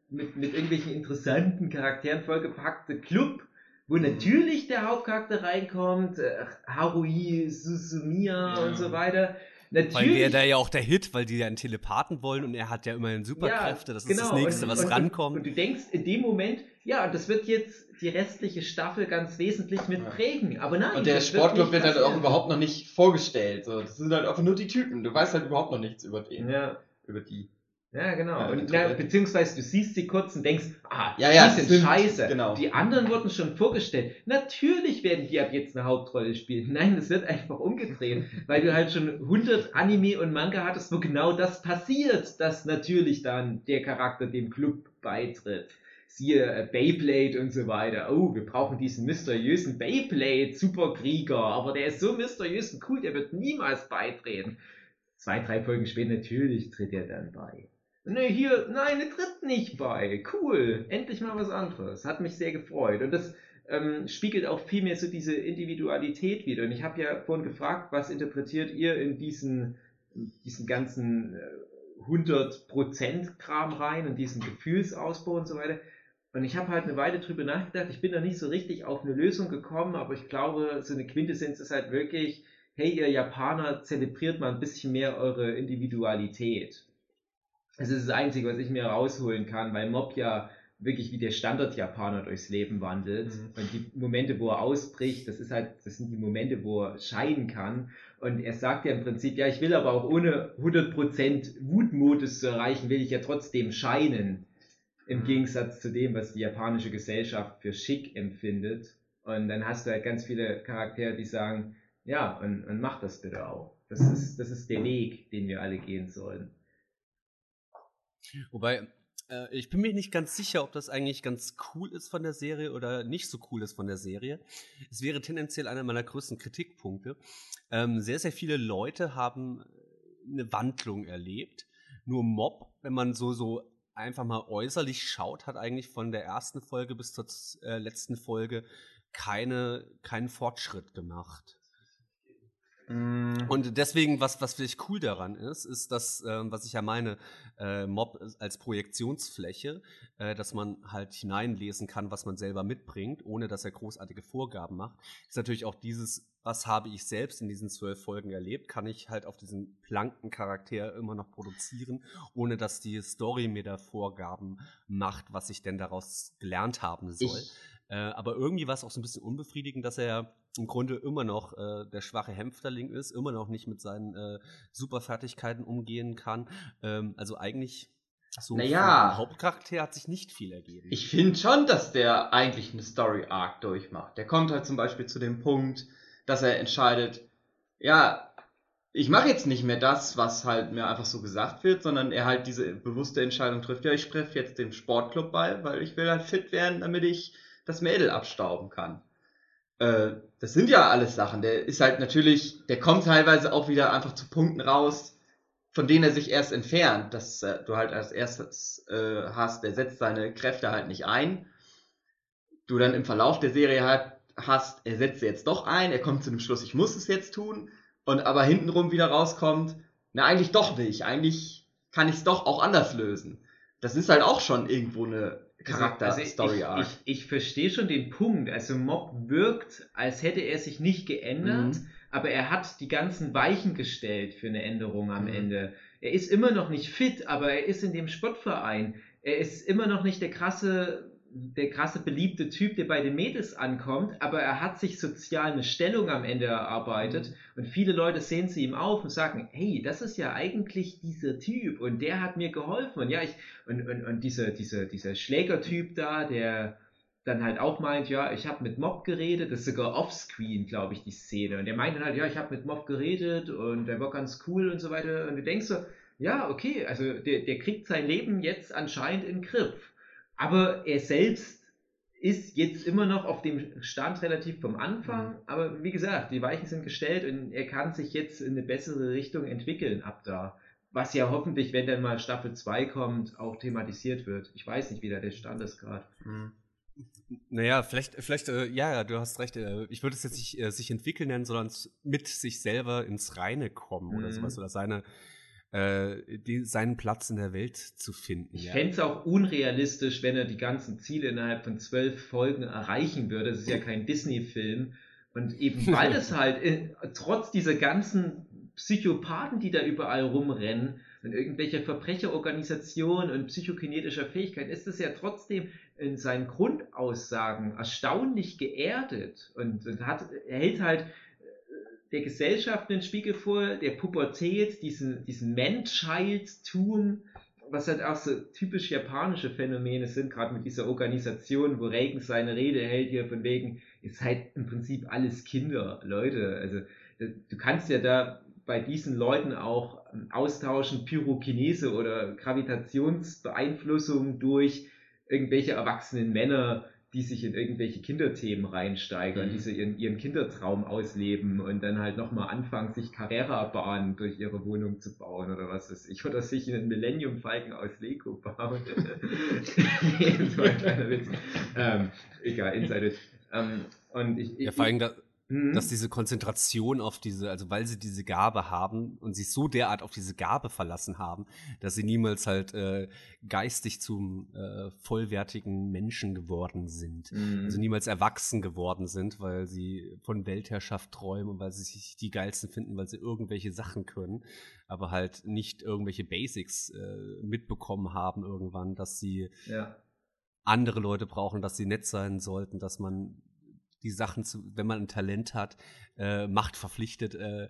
S3: mit, mit irgendwelchen interessanten Charakteren vollgepackte Club, wo
S2: Mhm.
S3: natürlich der Hauptcharakter reinkommt, äh, Harui, Susumiya
S2: Ja.
S3: und so weiter.
S6: Weil
S3: Natürlich.
S6: wäre da ja auch der Hit, weil die ja einen Telepathen wollen und er hat ja immerhin Superkräfte. das ist das
S3: genau.
S6: Nächste, was
S3: und,
S6: rankommt.
S3: Und, und du denkst in dem Moment, ja, das wird jetzt die restliche Staffel ganz wesentlich mit
S2: Ja.
S3: prägen. Aber nein.
S2: Und der Sportclub
S3: nicht
S2: wird halt auch überhaupt noch nicht vorgestellt. So, das sind halt einfach nur die Typen. Du weißt halt überhaupt noch nichts über den.
S3: Ja,
S2: Über die.
S3: Ja genau.
S2: Ja,
S3: und, na, beziehungsweise du siehst sie kurz und denkst, ah,
S2: Ja, ja,
S3: die sind
S2: stimmt.
S3: scheiße.
S2: Genau.
S3: Die anderen wurden schon vorgestellt. Natürlich werden die ab jetzt eine Hauptrolle spielen. Nein, das wird einfach umgedreht, weil du halt schon 100 Anime und Manga hattest, wo genau das passiert, dass natürlich dann der Charakter dem Club beitritt. Siehe äh, Beyblade und so weiter. Oh, wir brauchen diesen mysteriösen Beyblade Superkrieger, aber der ist so mysteriös und cool, der wird niemals beitreten. Zwei, drei Folgen später natürlich tritt er dann bei. Ne, hier, nein, er tritt nicht bei. Cool, endlich mal was anderes. Hat mich sehr gefreut. Und das ähm, spiegelt auch viel mehr so diese Individualität wieder. Und ich habe ja vorhin gefragt, was interpretiert ihr in diesen, diesen ganzen äh, 100% Kram rein und diesen Gefühlsausbau und so weiter. Und ich habe halt eine Weile drüber nachgedacht. Ich bin da nicht so richtig auf eine Lösung gekommen, aber ich glaube, so eine Quintessenz ist halt wirklich, hey, ihr Japaner, zelebriert mal ein bisschen mehr eure Individualität. Das ist das Einzige, was ich mir rausholen kann, weil Mob ja wirklich wie der Standard-Japaner durchs Leben wandelt. Mhm. Und die Momente, wo er ausbricht, das ist halt, das sind die Momente, wo er scheiden kann. Und er sagt ja im Prinzip, ja, ich will aber auch ohne 100% Wutmodus zu erreichen, will ich ja trotzdem scheinen. Im mhm. Gegensatz zu dem, was die japanische Gesellschaft für schick empfindet. Und dann hast du halt ganz viele Charaktere, die sagen, ja, und, und mach das bitte auch. Das ist, das ist der Weg, den wir alle gehen sollen.
S6: Wobei, äh, ich bin mir nicht ganz sicher, ob das eigentlich ganz cool ist von der Serie oder nicht so cool ist von der Serie. Es wäre tendenziell einer meiner größten Kritikpunkte. Ähm, sehr, sehr viele Leute haben eine Wandlung erlebt. Nur Mob, wenn man so, so einfach mal äußerlich schaut, hat eigentlich von der ersten Folge bis zur äh, letzten Folge keine, keinen Fortschritt gemacht. Mhm. Und deswegen, was, was vielleicht cool daran ist, ist das, äh, was ich ja meine, äh, Mob als Projektionsfläche, äh, dass man halt hineinlesen kann, was man selber mitbringt, ohne dass er großartige Vorgaben macht. Ist natürlich auch dieses, was habe ich selbst in diesen zwölf Folgen erlebt, kann ich halt auf diesen planken Charakter immer noch produzieren, ohne dass die Story mir da Vorgaben macht, was ich denn daraus gelernt haben soll. Ich äh, aber irgendwie war es auch so ein bisschen unbefriedigend, dass er im Grunde immer noch äh, der schwache Hämpfterling ist, immer noch nicht mit seinen äh, Superfertigkeiten umgehen kann. Ähm, also eigentlich so
S2: naja,
S6: Hauptcharakter hat sich nicht viel ergeben.
S2: Ich finde schon, dass der eigentlich eine Story Arc durchmacht. Der kommt halt zum Beispiel zu dem Punkt, dass er entscheidet, ja, ich mache jetzt nicht mehr das, was halt mir einfach so gesagt wird, sondern er halt diese bewusste Entscheidung trifft, ja, ich spreche jetzt dem Sportclub bei, weil ich will halt fit werden, damit ich das Mädel abstauben kann. Äh, das sind ja alles Sachen. Der ist halt natürlich, der kommt teilweise auch wieder einfach zu Punkten raus, von denen er sich erst entfernt, dass äh, du halt als erstes äh, hast, der setzt seine Kräfte halt nicht ein. Du dann im Verlauf der Serie halt hast, er setzt sie jetzt doch ein, er kommt zu dem Schluss, ich muss es jetzt tun, und aber hintenrum wieder rauskommt, na eigentlich doch ich, eigentlich kann ich es doch auch anders lösen. Das ist halt auch schon irgendwo eine Charakter, also, Story
S3: Arc. Ich, ich, ich verstehe schon den Punkt. Also Mob wirkt, als hätte er sich nicht geändert, mhm. aber er hat die ganzen Weichen gestellt für eine Änderung am mhm. Ende. Er ist immer noch nicht fit, aber er ist in dem Sportverein. Er ist immer noch nicht der krasse der krasse beliebte Typ, der bei den Mädels ankommt, aber er hat sich sozial eine Stellung am Ende erarbeitet mhm. und viele Leute sehen zu ihm auf und sagen, hey, das ist ja eigentlich dieser Typ und der hat mir geholfen. Und ja, ich und, und, und dieser, dieser, dieser Schlägertyp da, der dann halt auch meint, ja, ich habe mit Mob geredet, das ist sogar offscreen, glaube ich, die Szene. Und der meint dann halt, ja, ich habe mit Mob geredet und der war ganz cool und so weiter. Und du denkst so, ja, okay, also der, der kriegt sein Leben jetzt anscheinend in den Griff aber er selbst ist jetzt immer noch auf dem Stand relativ vom Anfang. Mhm. Aber wie gesagt, die Weichen sind gestellt und er kann sich jetzt in eine bessere Richtung entwickeln ab da. Was ja hoffentlich, wenn dann mal Staffel 2 kommt, auch thematisiert wird. Ich weiß nicht, wie da der Stand ist gerade. Mhm.
S6: Naja, vielleicht, vielleicht, äh, ja, du hast recht. Äh, ich würde es jetzt nicht äh, sich entwickeln nennen, sondern mit sich selber ins Reine kommen mhm. oder sowas. Oder seine, äh, die, seinen Platz in der Welt zu finden.
S3: Ich ja. fände es auch unrealistisch, wenn er die ganzen Ziele innerhalb von zwölf Folgen erreichen würde. Das ist ja kein Disney-Film. Und eben weil es halt in, äh, trotz dieser ganzen Psychopathen, die da überall rumrennen und irgendwelche Verbrecherorganisationen und psychokinetischer Fähigkeit, ist es ja trotzdem in seinen Grundaussagen erstaunlich geerdet und, und hat, hält halt der Gesellschaft einen Spiegel vor, der Pubertät, diesen, diesen Man-Child-Tum, was halt auch so typisch japanische Phänomene sind, gerade mit dieser Organisation, wo Reagan seine Rede hält hier von wegen, ist halt im Prinzip alles Kinder, Leute. Also du kannst ja da bei diesen Leuten auch austauschen Pyrokinese oder Gravitationsbeeinflussung durch irgendwelche erwachsenen Männer, die sich in irgendwelche Kinderthemen reinsteigern, mhm. die sie ihren, ihren Kindertraum ausleben und dann halt nochmal anfangen, sich Carrera-Bahnen durch ihre Wohnung zu bauen oder was weiß ich, oder sich einen Millennium-Falken aus Lego bauen. war ein kleiner Witz. Ähm, egal, Inside ähm, und ich,
S6: ja, vor allem, da,
S3: Mhm.
S6: dass diese Konzentration auf diese, also weil sie diese Gabe haben und sich so derart auf diese Gabe verlassen haben, dass sie niemals halt äh, geistig zum äh, vollwertigen Menschen geworden sind.
S3: Mhm.
S6: Also niemals erwachsen geworden sind, weil sie von Weltherrschaft träumen und weil sie sich die geilsten finden, weil sie irgendwelche Sachen können, aber halt nicht irgendwelche Basics äh, mitbekommen haben irgendwann, dass sie
S3: ja.
S6: andere Leute brauchen, dass sie nett sein sollten, dass man die Sachen, zu, wenn man ein Talent hat, äh, Macht verpflichtet, äh,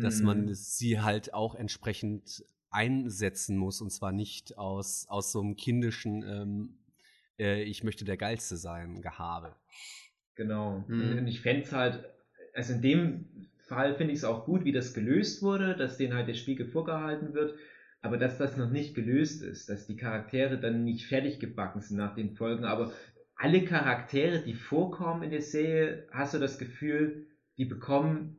S6: dass
S3: Mhm.
S6: man sie halt auch entsprechend einsetzen muss und zwar nicht aus, aus so einem kindischen, ähm, äh, ich möchte der Geilste sein, Gehabe.
S3: Genau.
S2: Mhm.
S3: Und ich fände es halt, also in dem Fall finde ich es auch gut, wie das gelöst wurde, dass denen halt der Spiegel vorgehalten wird, aber dass das noch nicht gelöst ist, dass die Charaktere dann nicht fertig gebacken sind nach den Folgen, aber alle Charaktere, die vorkommen in der Serie, hast du das Gefühl, die bekommen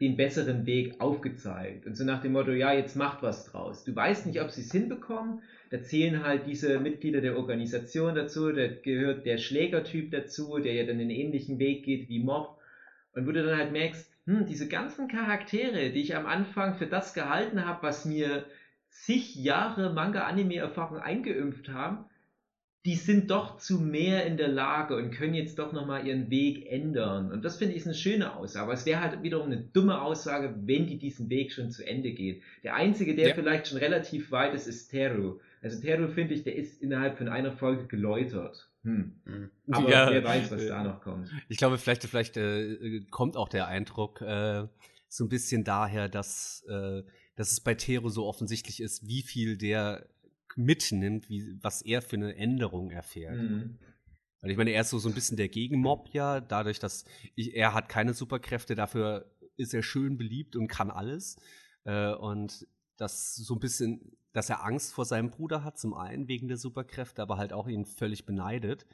S3: den besseren Weg aufgezeigt. Und so nach dem Motto, ja, jetzt macht was draus. Du weißt nicht, ob sie es hinbekommen. Da zählen halt diese Mitglieder der Organisation dazu, da gehört der Schlägertyp dazu, der ja dann den ähnlichen Weg geht wie Mob. Und wo du dann halt merkst, hm, diese ganzen Charaktere, die ich am Anfang für das gehalten habe, was mir zig Jahre Manga-Anime-Erfahrung eingeimpft haben, die sind doch zu mehr in der Lage und können jetzt doch nochmal ihren Weg ändern. Und das finde ich ist eine schöne Aussage. Aber es wäre halt wiederum eine dumme Aussage, wenn die diesen Weg schon zu Ende geht. Der Einzige, der
S6: Ja.
S3: vielleicht schon relativ weit ist, ist Teru. Also Teru, finde ich, der ist innerhalb von einer Folge geläutert. Hm. Aber
S6: Ja,
S3: wer weiß, was
S6: äh,
S3: da noch kommt.
S6: Ich glaube, vielleicht, vielleicht äh, kommt auch der Eindruck äh, so ein bisschen daher, dass, äh, dass es bei Tero so offensichtlich ist, wie viel der mitnimmt, wie, was er für eine Änderung erfährt.
S3: Mhm.
S6: Weil ich meine, er ist so, so ein bisschen der Gegenmob ja, dadurch, dass ich, er hat keine Superkräfte, dafür ist er schön beliebt und kann alles. Äh, und das so ein bisschen, dass er Angst vor seinem Bruder hat, zum einen wegen der Superkräfte, aber halt auch ihn völlig beneidet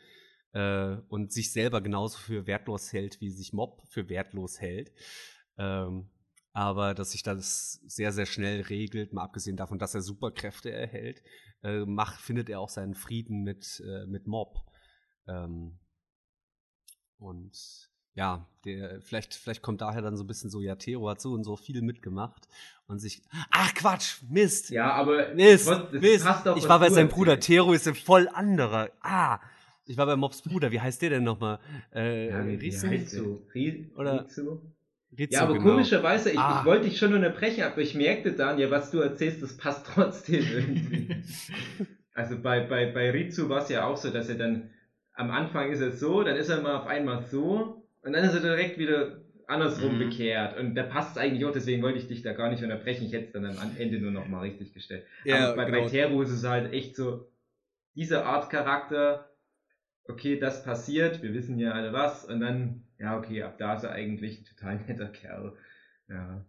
S6: äh, und sich selber genauso für wertlos hält, wie sich Mob für wertlos hält. Ähm, aber dass sich das sehr, sehr schnell regelt, mal abgesehen davon, dass er Superkräfte erhält, äh, macht, findet er auch seinen Frieden mit, äh, mit Mob. Ähm, und ja, der, vielleicht, vielleicht kommt daher dann so ein bisschen so, ja, Theo hat so und so viel mitgemacht und sich. Ach Quatsch, Mist!
S3: Ja, aber
S6: Mist,
S3: das
S6: Mist.
S3: doch,
S6: Ich war bei seinem Bruder. Theo ist ein voll anderer. Ah! Ich war bei Mobs Bruder, wie heißt der denn nochmal? Äh,
S3: Ja, wie,
S6: Rizu?
S3: heißt so? Ri
S6: Oder-
S3: Rizu?
S6: Rizu,
S3: Ja, aber
S6: genau.
S3: komischerweise, ich,
S6: Ah.
S3: ich wollte dich schon unterbrechen, aber ich merkte dann, ja, was du erzählst, das passt trotzdem irgendwie. also bei, bei, bei Rizu war es ja auch so, dass er dann am Anfang ist er so, dann ist er mal auf einmal so und dann ist er direkt wieder andersrum
S2: Mhm.
S3: bekehrt. Und da passt es eigentlich auch, deswegen wollte ich dich da gar nicht unterbrechen. Ich hätte es dann am Ende nur noch mal richtig gestellt.
S6: Ja,
S3: aber bei,
S6: genau.
S3: bei Teru ist es halt echt so, diese Art Charakter, okay, das passiert, wir wissen ja alle was, und dann, ja, okay, ab da ist er eigentlich ein total netter Kerl. Ja.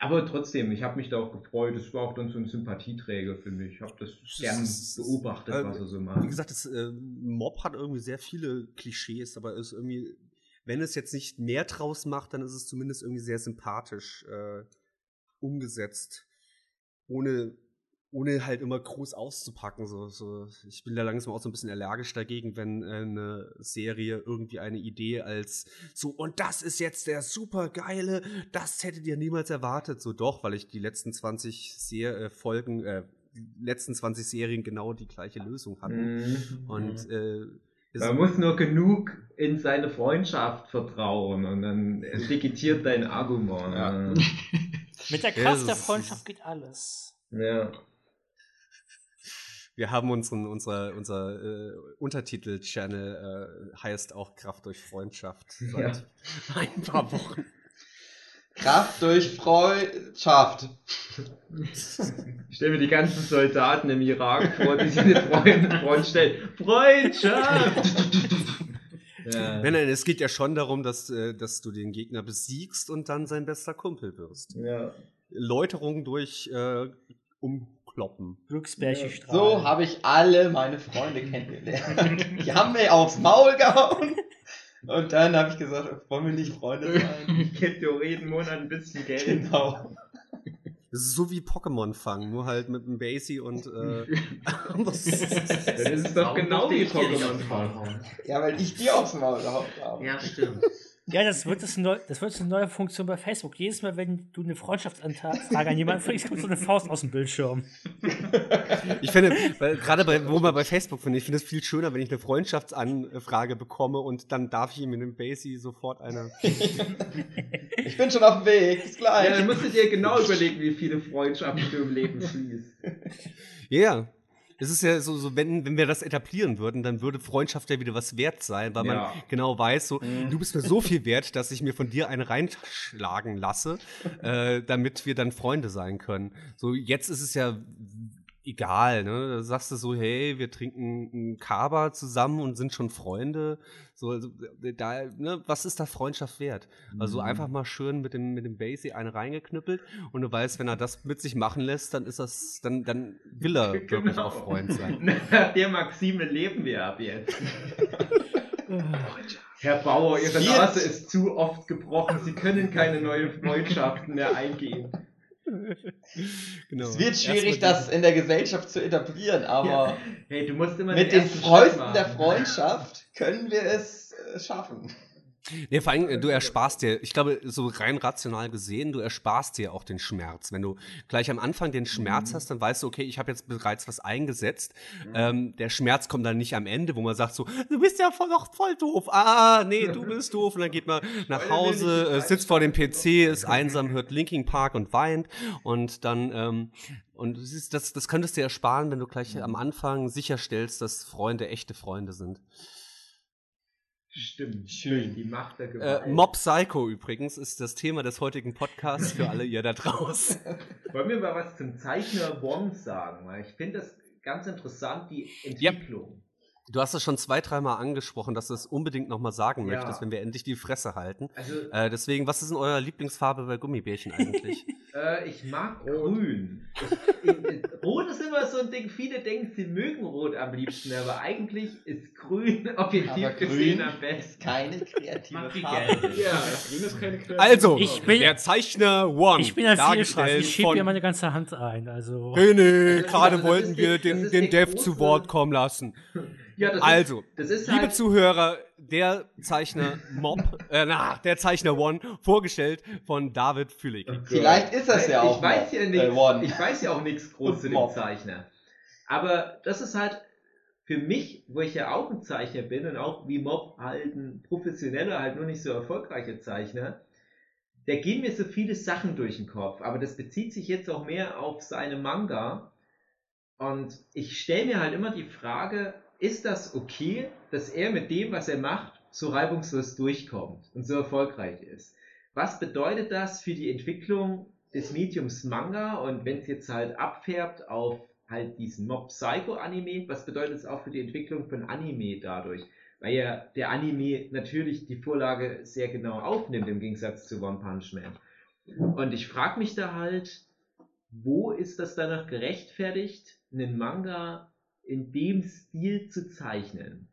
S3: Aber trotzdem, ich habe mich da auch gefreut, es war auch dann so ein Sympathieträger für mich. Ich habe das gern beobachtet,
S6: äh,
S3: was er so
S6: Wie
S3: macht.
S6: gesagt, das äh, Mob hat irgendwie sehr viele Klischees, aber ist irgendwie, wenn es jetzt nicht mehr draus macht, dann ist es zumindest irgendwie sehr sympathisch äh, umgesetzt. Ohne, ohne halt immer groß auszupacken. So, so. Ich bin da langsam auch so ein bisschen allergisch dagegen, wenn äh, eine Serie irgendwie eine Idee als so, und das ist jetzt der super geile, das hättet ihr niemals erwartet. So doch, weil ich die letzten 20 Ser äh, Folgen, äh, die letzten 20 Serien genau die gleiche Lösung hatten.
S3: Mhm.
S6: Und äh, es-
S3: Man muss nur genug in seine Freundschaft vertrauen und dann legitimiert dein Argument.
S2: Ja.
S7: Mit der Kraft der Freundschaft geht alles.
S3: ja.
S6: Wir haben unseren, unser, unser äh, Untertitel-Channel äh, heißt auch Kraft durch Freundschaft seit ein paar Wochen.
S2: Kraft durch Freundschaft.
S3: Ich stelle mir die ganzen Soldaten im Irak vor, die sich eine Freund, Freund stellen. Freundschaft! ja.
S6: Nein, nein, es geht ja schon darum, dass, äh, dass du den Gegner besiegst und dann sein bester Kumpel wirst.
S3: ja.
S6: Läuterung durch äh, Umkloppen.
S7: Glücksbärchenstrahl.
S2: So habe ich alle meine Freunde kennengelernt. Die haben mir aufs Maul gehauen. Und dann habe ich gesagt, wollen wir nicht Freunde sein?
S3: Ich gebe dir auch jeden Monat ein bisschen Geld.
S2: Genau.
S6: Das ist so wie Pokémon fangen, nur halt mit einem Basie und äh,
S3: Das ist doch genau wie Pokémon Farm.
S2: Ja, weil ich dir aufs Maul gehauen habe.
S4: Ja, stimmt.
S7: Ja, das wird, das, neu, das wird eine neue Funktion bei Facebook. Jedes Mal, wenn du eine Freundschaftsanfrage an jemanden kriegst, kommt so eine Faust aus dem Bildschirm.
S6: Ich finde, weil, gerade bei, wo man bei Facebook finde, ich finde es viel schöner, wenn ich eine Freundschaftsanfrage bekomme und dann darf ich ihm in dem Basie sofort eine.
S2: Ich bin schon auf dem Weg, bis
S3: Ja,
S2: gleich.
S3: dann musst du dir genau überlegen, wie viele Freundschaften du im Leben schließt.
S6: Ja, yeah. Es ist ja so, so wenn, wenn wir das etablieren würden, dann würde Freundschaft ja wieder was wert sein, weil
S3: Ja.
S6: man genau weiß, so,
S2: Mhm.
S6: du bist mir so viel wert, dass ich mir von dir eine reinschlagen lasse, äh, damit wir dann Freunde sein können. So, jetzt ist es ja egal, ne? Da sagst du so, hey, wir trinken einen Kaba zusammen und sind schon Freunde. So, also, da, ne, was ist da Freundschaft wert? Also
S3: Mhm.
S6: einfach mal schön mit dem, mit dem Basie eine reingeknüppelt und du weißt, wenn er das mit sich machen lässt, dann ist das, dann, dann will er wirklich
S3: Genau.
S6: auch Freund sein.
S3: Nach der Maxime leben wir ab jetzt. Herr Bauer, Ihre. Nase ist zu oft gebrochen. Sie können keine neuen Freundschaften mehr eingehen.
S6: Genau.
S2: Es wird schwierig, das in der Gesellschaft zu etablieren, aber
S3: Hey, du musst immer
S2: mit den Fäusten der. Freundschaft können wir es äh, schaffen.
S6: Nee, vor allem, äh, du ersparst dir, ich glaube, so rein rational gesehen, du ersparst dir auch den Schmerz. Wenn du gleich am Anfang den Schmerz hast, dann weißt du, okay, ich habe jetzt bereits was eingesetzt. Ähm, der Schmerz kommt dann nicht am Ende, wo man sagt so, du bist ja voll, doch voll doof. Ah, nee, du bist doof. Und dann geht man nach Hause, äh, sitzt vor dem PC, ist einsam, hört Linking Park und weint. Und dann, ähm, und du siehst, das, das könntest du ersparen, wenn du gleich am Anfang sicherstellst, dass Freunde echte Freunde sind.
S3: Stimmt.
S2: Schön.
S3: Die Macht der Gewalt.
S6: Äh, Mob Psycho übrigens ist das Thema des heutigen Podcasts für alle ihr da draußen.
S3: Wollen wir mal was zum Zeichner One sagen? Weil ich finde das ganz interessant, die Entwicklung.
S6: Du hast es schon zwei, dreimal angesprochen, dass du es unbedingt nochmal sagen
S3: Ja.
S6: möchtest, wenn wir endlich die Fresse halten.
S3: Also,
S6: Äh, deswegen, was ist denn euer Lieblingsfarbe bei Gummibärchen eigentlich?
S3: äh, ich mag Grün. Ich, rot ist immer so ein Ding, viele denken, sie mögen Rot am liebsten, aber eigentlich ist Grün objektiv
S2: Aber
S3: gesehen
S2: grün
S3: am besten.
S2: ist keine kreative Farbe.
S5: Ja, grün ist keine Kreatur.
S6: also,
S7: Ich bin-
S6: der Zeichner One.
S7: Ich bin ein
S6: dargestellt
S7: Ich schiebe hier meine ganze Hand ein. Also.
S6: Nee, nee,
S3: Also,
S6: gerade
S3: das
S6: wollten
S3: ist
S6: wir den, den Dev zu Wort kommen lassen.
S3: Ja, das
S6: Also,
S3: ist, das ist
S6: Liebe
S3: halt,
S6: Zuhörer, der Zeichner Mob, äh, na, der Zeichner One, vorgestellt von David Fülig.
S2: Vielleicht ist das ja auch
S3: ich weiß
S2: noch,
S3: ja
S2: äh,
S3: nichts.
S2: One.
S3: ich weiß ja auch nichts groß zu dem. Zeichner. Aber das ist halt für mich, wo ich ja auch ein Zeichner bin und auch wie Mob halt ein professioneller, halt nur nicht so erfolgreicher Zeichner, da gehen mir so viele Sachen durch den Kopf. Aber das bezieht sich jetzt auch mehr auf seine Manga. Und ich stelle mir halt immer die Frage, ist das okay, dass er mit dem, was er macht, so reibungslos durchkommt und so erfolgreich ist? Was bedeutet das für die Entwicklung des Mediums Manga und wenn es jetzt halt abfärbt auf halt diesen Mob Psycho Anime, was bedeutet es auch für die Entwicklung von Anime dadurch? Weil ja der Anime natürlich die Vorlage sehr genau aufnimmt im Gegensatz zu One Punch Man. Und ich frage mich da halt, wo ist das danach gerechtfertigt, einen Manga in dem Stil zu zeichnen?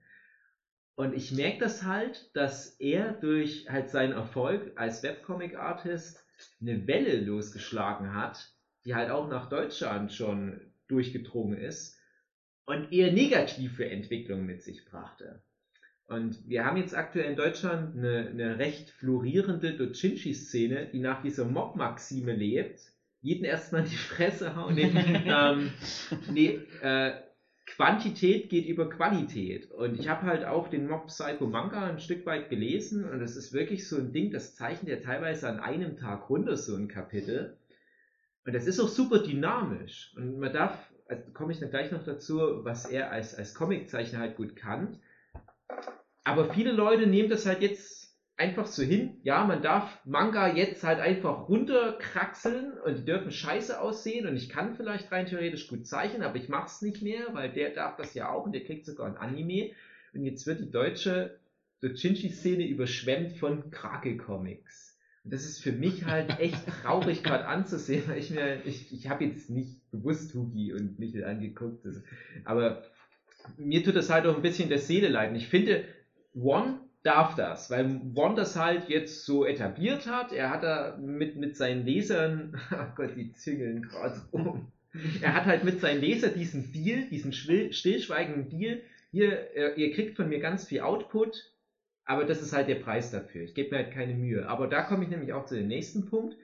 S3: Und ich merke das halt, dass er durch halt seinen Erfolg als Webcomic-Artist eine Welle losgeschlagen hat, die halt auch nach Deutschland schon durchgedrungen ist und eher negative Entwicklungen mit sich brachte. Und wir haben jetzt aktuell in Deutschland eine, eine recht florierende Dojinshi-Szene, die nach dieser Mob-Maxime lebt. Jeden erstmal in die Fresse hauen. Nee, ähm, nee, äh, Quantität geht über Qualität. Und ich habe halt auch den Mob Psycho Manga ein Stück weit gelesen und es ist wirklich so ein Ding, das zeichnet ja teilweise an einem Tag runter, so ein Kapitel. Und das ist auch super dynamisch. Und man darf, also komme ich dann gleich noch dazu, was er als, als Comiczeichner halt gut kann. Aber viele Leute nehmen das halt jetzt einfach so hin. Ja, man darf Manga jetzt halt einfach runterkraxeln und die dürfen scheiße aussehen und ich kann vielleicht rein theoretisch gut zeichnen, aber ich mach's nicht mehr, weil der darf das ja auch und der kriegt sogar ein Anime. Und jetzt wird die deutsche Dojinshi-Szene überschwemmt von Krake-Comics. Und das ist für mich halt echt traurig gerade anzusehen, weil ich mir, ich, ich habe jetzt nicht bewusst Hugi und Michel angeguckt, das, aber mir tut das halt auch ein bisschen der Seele leiden. Ich finde, One darf das, weil One das halt jetzt so etabliert hat. Er hat da mit, mit seinen Lesern, oh Gott, die züngeln gerade rum. Er hat halt mit seinen Lesern diesen Deal, diesen stillschweigenden Deal, hier, äh, ihr kriegt von mir ganz viel Output, Aber das ist halt der Preis dafür. Ich gebe mir halt keine Mühe. Aber da komme ich nämlich auch zu dem nächsten Punkt.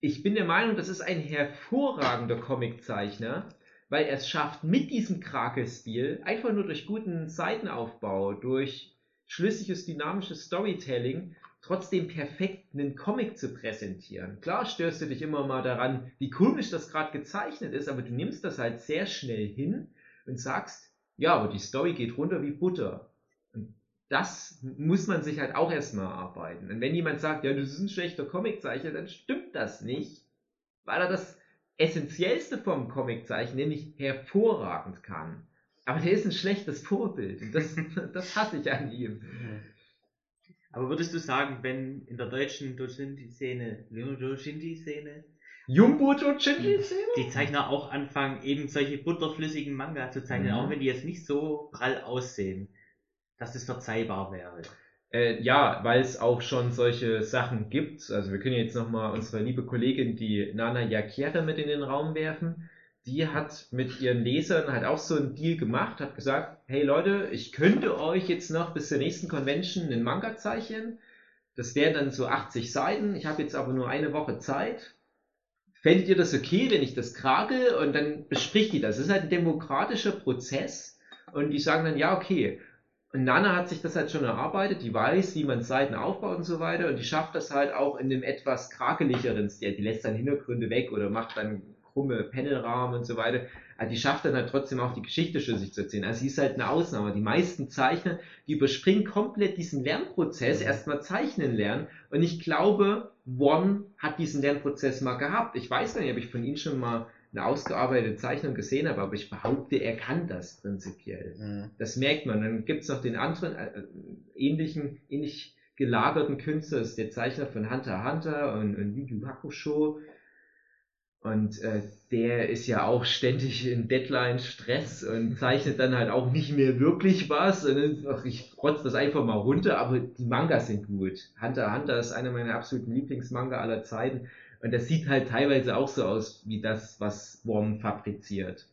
S3: Ich bin der Meinung, das ist ein hervorragender Comiczeichner, weil er es schafft, mit diesem Krake-Stil, einfach nur durch guten Seitenaufbau, durch schlüssiges, dynamisches Storytelling, trotzdem perfekt einen Comic zu präsentieren. Klar stößt du dich immer mal daran, wie komisch das gerade gezeichnet ist, aber du nimmst das halt sehr schnell hin und sagst, ja, aber die Story geht runter wie Butter. Und das muss man sich halt auch erstmal arbeiten. Und wenn jemand sagt, ja, das ist ein schlechter Comiczeichner, dann stimmt das nicht, weil er das Essentiellste vom Comiczeichen, nämlich hervorragend kann. Aber der ist ein schlechtes Vorbild. Das, das hasse ich an ihm.
S4: Aber würdest du sagen, wenn in der deutschen Dojinshi-Szene, Dojinshi-Szene,
S3: Jumbo Dojinshi-Szene?
S4: die Zeichner auch anfangen, eben solche butterflüssigen Manga zu zeichnen,
S3: Mhm.
S4: auch wenn die jetzt nicht so prall aussehen, dass das verzeihbar wäre?
S3: Äh, ja, weil es auch schon solche Sachen gibt. Also wir können jetzt nochmal unsere liebe Kollegin, die Nana Yakiere, mit in den Raum werfen. Die hat mit ihren Lesern halt auch so einen Deal gemacht, hat gesagt, hey Leute, ich könnte euch jetzt noch bis zur nächsten Convention einen Manga zeichnen. Das wären dann so 80 Seiten. Ich habe jetzt aber nur eine Woche Zeit. Fändet ihr das okay, wenn ich das krage? Und dann bespricht die das. Das ist halt ein demokratischer Prozess. Und die sagen dann, ja, okay. Und Nana hat sich das halt schon erarbeitet, die weiß, wie man Seiten aufbaut und so weiter und die schafft das halt auch in einem etwas krakelicheren Stil. Die lässt dann Hintergründe weg oder macht dann krumme Panelrahmen und so weiter. Aber die schafft dann halt trotzdem auch die Geschichte schlüssig zu erzählen. Also sie ist halt eine Ausnahme. Die meisten Zeichner, die überspringen komplett diesen Lernprozess, erstmal zeichnen lernen. Und ich glaube, One hat diesen Lernprozess mal gehabt. Ich weiß gar nicht, ob ich von ihm schon mal eine ausgearbeitete Zeichnung gesehen habe, aber ich behaupte, er kann das prinzipiell.
S2: Mhm.
S3: Das merkt man. Dann gibt's noch den anderen äh, ähnlichen, ähnlich gelagerten Künstler, das ist der Zeichner von Hunter x Hunter und, und Yu Yu Hakusho. Und äh, der ist ja auch ständig in Deadline-Stress und zeichnet dann halt auch nicht mehr wirklich was. Und dann, ach, ich rotze das einfach mal runter, aber die Mangas sind gut. Hunter Hunter ist einer meiner absoluten Lieblingsmanga aller Zeiten. Und das sieht halt teilweise auch so aus wie das, was Worm fabriziert.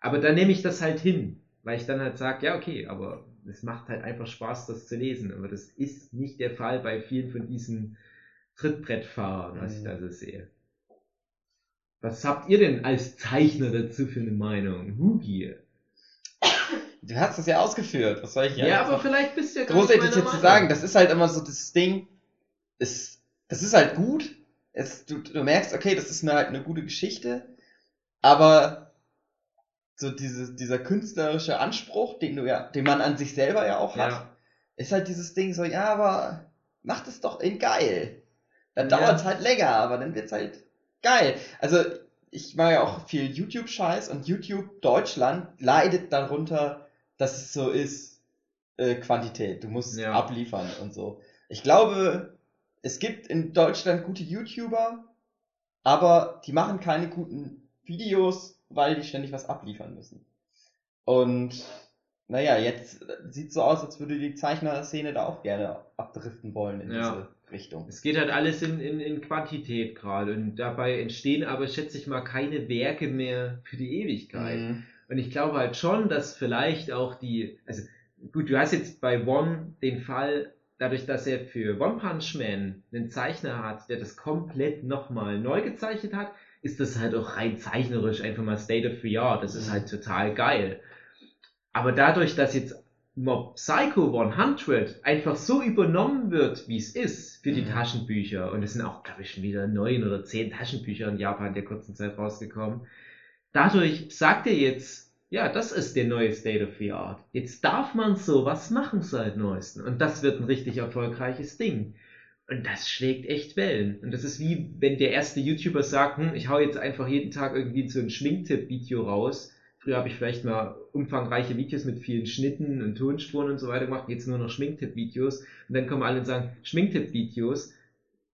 S3: Aber dann nehme ich das halt hin, weil ich dann halt sage, ja, okay, aber es macht halt einfach Spaß, das zu lesen. Aber das ist nicht der Fall bei vielen von diesen Trittbrettfahrern, was ich
S2: Mhm.
S3: da so sehe. Was habt ihr denn als Zeichner dazu für eine Meinung? Hugi.
S2: Du hast es ja ausgeführt. Was soll ich
S3: Ja,
S2: jetzt
S3: aber vielleicht bist du ja gar
S2: großartig
S3: nicht
S2: jetzt zu sagen? Das ist halt immer so das Ding. Ist, das ist halt gut. Es, du, du merkst, okay, das ist eine, halt eine gute Geschichte. Aber so diese, dieser künstlerische Anspruch, den du ja, den man an sich selber ja auch hat,
S3: Ja.
S2: ist halt dieses Ding so, ja, aber macht es doch in geil. Dann
S3: Ja.
S2: dauert es halt länger, aber dann wird's halt geil. Also ich mache ja auch viel YouTube-Scheiß und YouTube Deutschland leidet darunter, dass es so ist, äh, Quantität. Du musst
S3: Ja.
S2: abliefern und so. Ich glaube, es gibt in Deutschland gute YouTuber, aber die machen keine guten Videos, weil die ständig was abliefern müssen. Und naja, jetzt sieht so aus, als würde die Zeichner-Szene da auch gerne abdriften wollen in
S3: Ja.
S2: diese Richtung.
S3: Es geht halt alles in, in, in Quantität gerade und dabei entstehen aber, schätze ich mal, keine Werke mehr für die Ewigkeit.
S2: Mhm.
S3: Und ich glaube halt schon, dass vielleicht auch die, also gut, du hast jetzt bei One den Fall, dadurch, dass er für One Punch Man einen Zeichner hat, der das komplett nochmal neu gezeichnet hat, ist das halt auch rein zeichnerisch einfach mal State of the Art. Das ist halt total geil. Aber dadurch, dass jetzt Mob Psycho 100 einfach so übernommen wird, wie es ist für die
S2: Mhm.
S3: Taschenbücher, und es sind auch, glaube ich, schon wieder neun oder zehn Taschenbücher in Japan in der kurzen Zeit rausgekommen, dadurch sagt er jetzt, ja, das ist der neue State of the Art. Jetzt darf man sowas machen seit neuesten. Und das wird ein richtig erfolgreiches Ding. Und das schlägt echt Wellen. Und das ist wie, wenn der erste YouTuber sagt, hm, ich hau jetzt einfach jeden Tag irgendwie so ein Schminktipp-Video raus. Früher habe ich vielleicht mal umfangreiche Videos mit vielen Schnitten und Tonspuren und so weiter gemacht, jetzt nur noch Schminktipp-Videos. Und dann kommen alle und sagen, Schminktipp-Videos,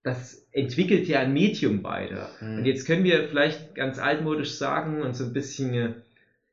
S3: das entwickelt ja ein Medium weiter.
S2: Mhm.
S3: Und jetzt können wir vielleicht ganz altmodisch sagen und so ein bisschen äh,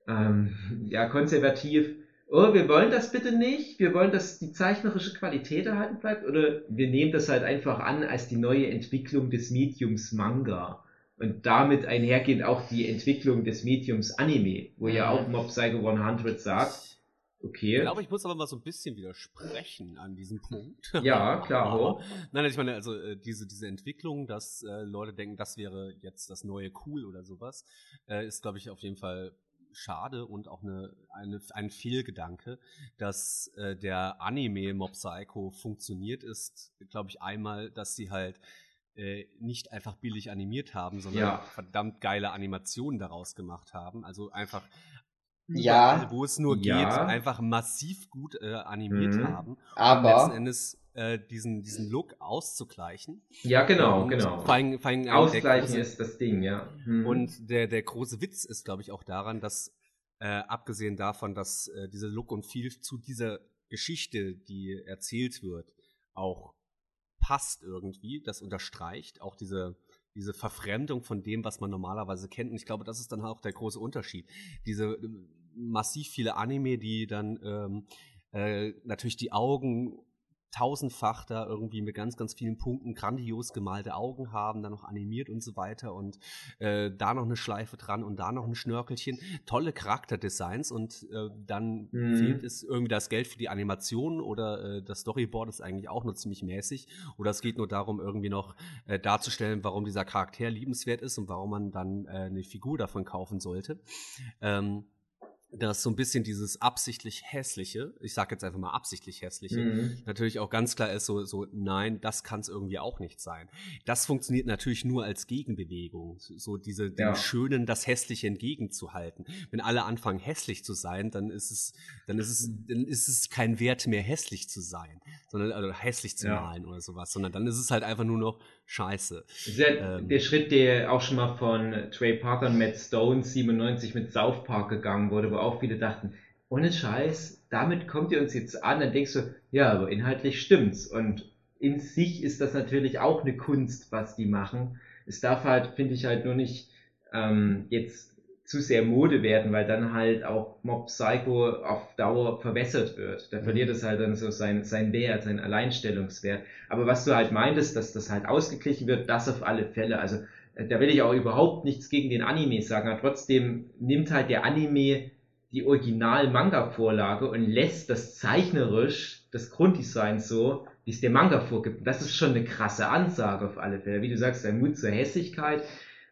S3: ähm, ja, konservativ, oh, wir wollen das bitte nicht, wir wollen, dass die zeichnerische Qualität erhalten bleibt, oder wir nehmen das halt einfach an als die neue Entwicklung des Mediums Manga. Und damit einhergehend auch die Entwicklung des Mediums Anime, wo ja
S2: Mhm.
S3: auch Mob Psycho 100 sagt, Okay.
S6: Ich glaube, ich muss aber mal so ein bisschen widersprechen an diesem Punkt.
S3: Ja, klar.
S6: Aber, nein, ich meine, also äh, diese, diese Entwicklung, dass äh, Leute denken, das wäre jetzt das neue Cool oder sowas, äh, ist, glaube ich, auf jeden Fall schade und auch eine, eine, ein Fehlgedanke, dass äh, der Anime Mob Psycho funktioniert ist, glaube ich, einmal, dass sie halt äh, nicht einfach billig animiert haben, sondern
S3: Ja.
S6: verdammt geile Animationen daraus gemacht haben. Also einfach
S2: Ja.
S6: wo es nur
S3: Ja.
S6: geht, einfach massiv gut äh, animiert
S3: Mhm.
S6: haben.
S2: Aber-
S6: letzten Endes äh, diesen, diesen Look auszugleichen.
S3: Ja, genau,
S6: Und
S3: genau.
S6: Allem der
S3: Ausgleichen
S6: große-
S3: ist das Ding, ja. Mhm.
S6: und der, der große Witz ist, glaube ich, auch daran, dass, äh, abgesehen davon, dass äh, dieser Look und Feel zu dieser Geschichte, die erzählt wird, auch passt irgendwie, das unterstreicht auch diese, diese Verfremdung von dem, was man normalerweise kennt. Und ich glaube, das ist dann auch der große Unterschied. Diese äh, massiv viele Anime, die dann ähm, äh, natürlich die Augen tausendfach da irgendwie mit ganz, ganz vielen Punkten grandios gemalte Augen haben, dann noch animiert und so weiter und äh, da noch eine Schleife dran und da noch ein Schnörkelchen. Tolle Charakterdesigns und äh, dann
S3: Mhm.
S6: fehlt es irgendwie das Geld für die Animation oder äh, das Storyboard ist eigentlich auch nur ziemlich mäßig oder es geht nur darum, irgendwie noch äh, darzustellen, warum dieser Charakter liebenswert ist und warum man dann äh, eine Figur davon kaufen sollte. Ähm, dass so ein bisschen dieses absichtlich hässliche, ich sage jetzt einfach mal absichtlich hässliche,
S3: Mhm.
S6: natürlich auch ganz klar ist so, so nein, das kann es irgendwie auch nicht sein. Das funktioniert natürlich nur als Gegenbewegung, so diese dem
S3: Ja.
S6: Schönen das Hässliche entgegenzuhalten. Wenn alle anfangen hässlich zu sein, dann ist es, dann ist es, dann ist es kein Wert mehr hässlich zu sein, sondern also hässlich zu
S3: Ja.
S6: malen oder sowas, sondern dann ist es halt einfach nur noch Scheiße.
S3: Ja
S6: Ähm.
S3: der Schritt, der auch schon mal von Trey Parker und Matt Stone 97 mit South Park gegangen wurde, wo auch viele dachten, ohne Scheiß, damit kommt ihr uns jetzt an, dann denkst du, ja, aber inhaltlich stimmt's. Und in sich ist das natürlich auch eine Kunst, was die machen. Es darf halt, finde ich halt nur nicht ähm, jetzt zu sehr Mode werden, weil dann halt auch Mob Psycho auf Dauer verwässert wird. Da verliert es halt dann so sein, sein Wert, sein Alleinstellungswert. Aber was du halt meintest, dass das halt ausgeglichen wird, das auf alle Fälle. Also äh, da will ich auch überhaupt nichts gegen den Anime sagen, aber trotzdem nimmt halt der Anime die Original-Manga-Vorlage und lässt das zeichnerisch, das Grunddesign so, wie es der Manga vorgibt. Und das ist schon eine krasse Ansage auf alle Fälle. Wie du sagst, der Mut zur Hässlichkeit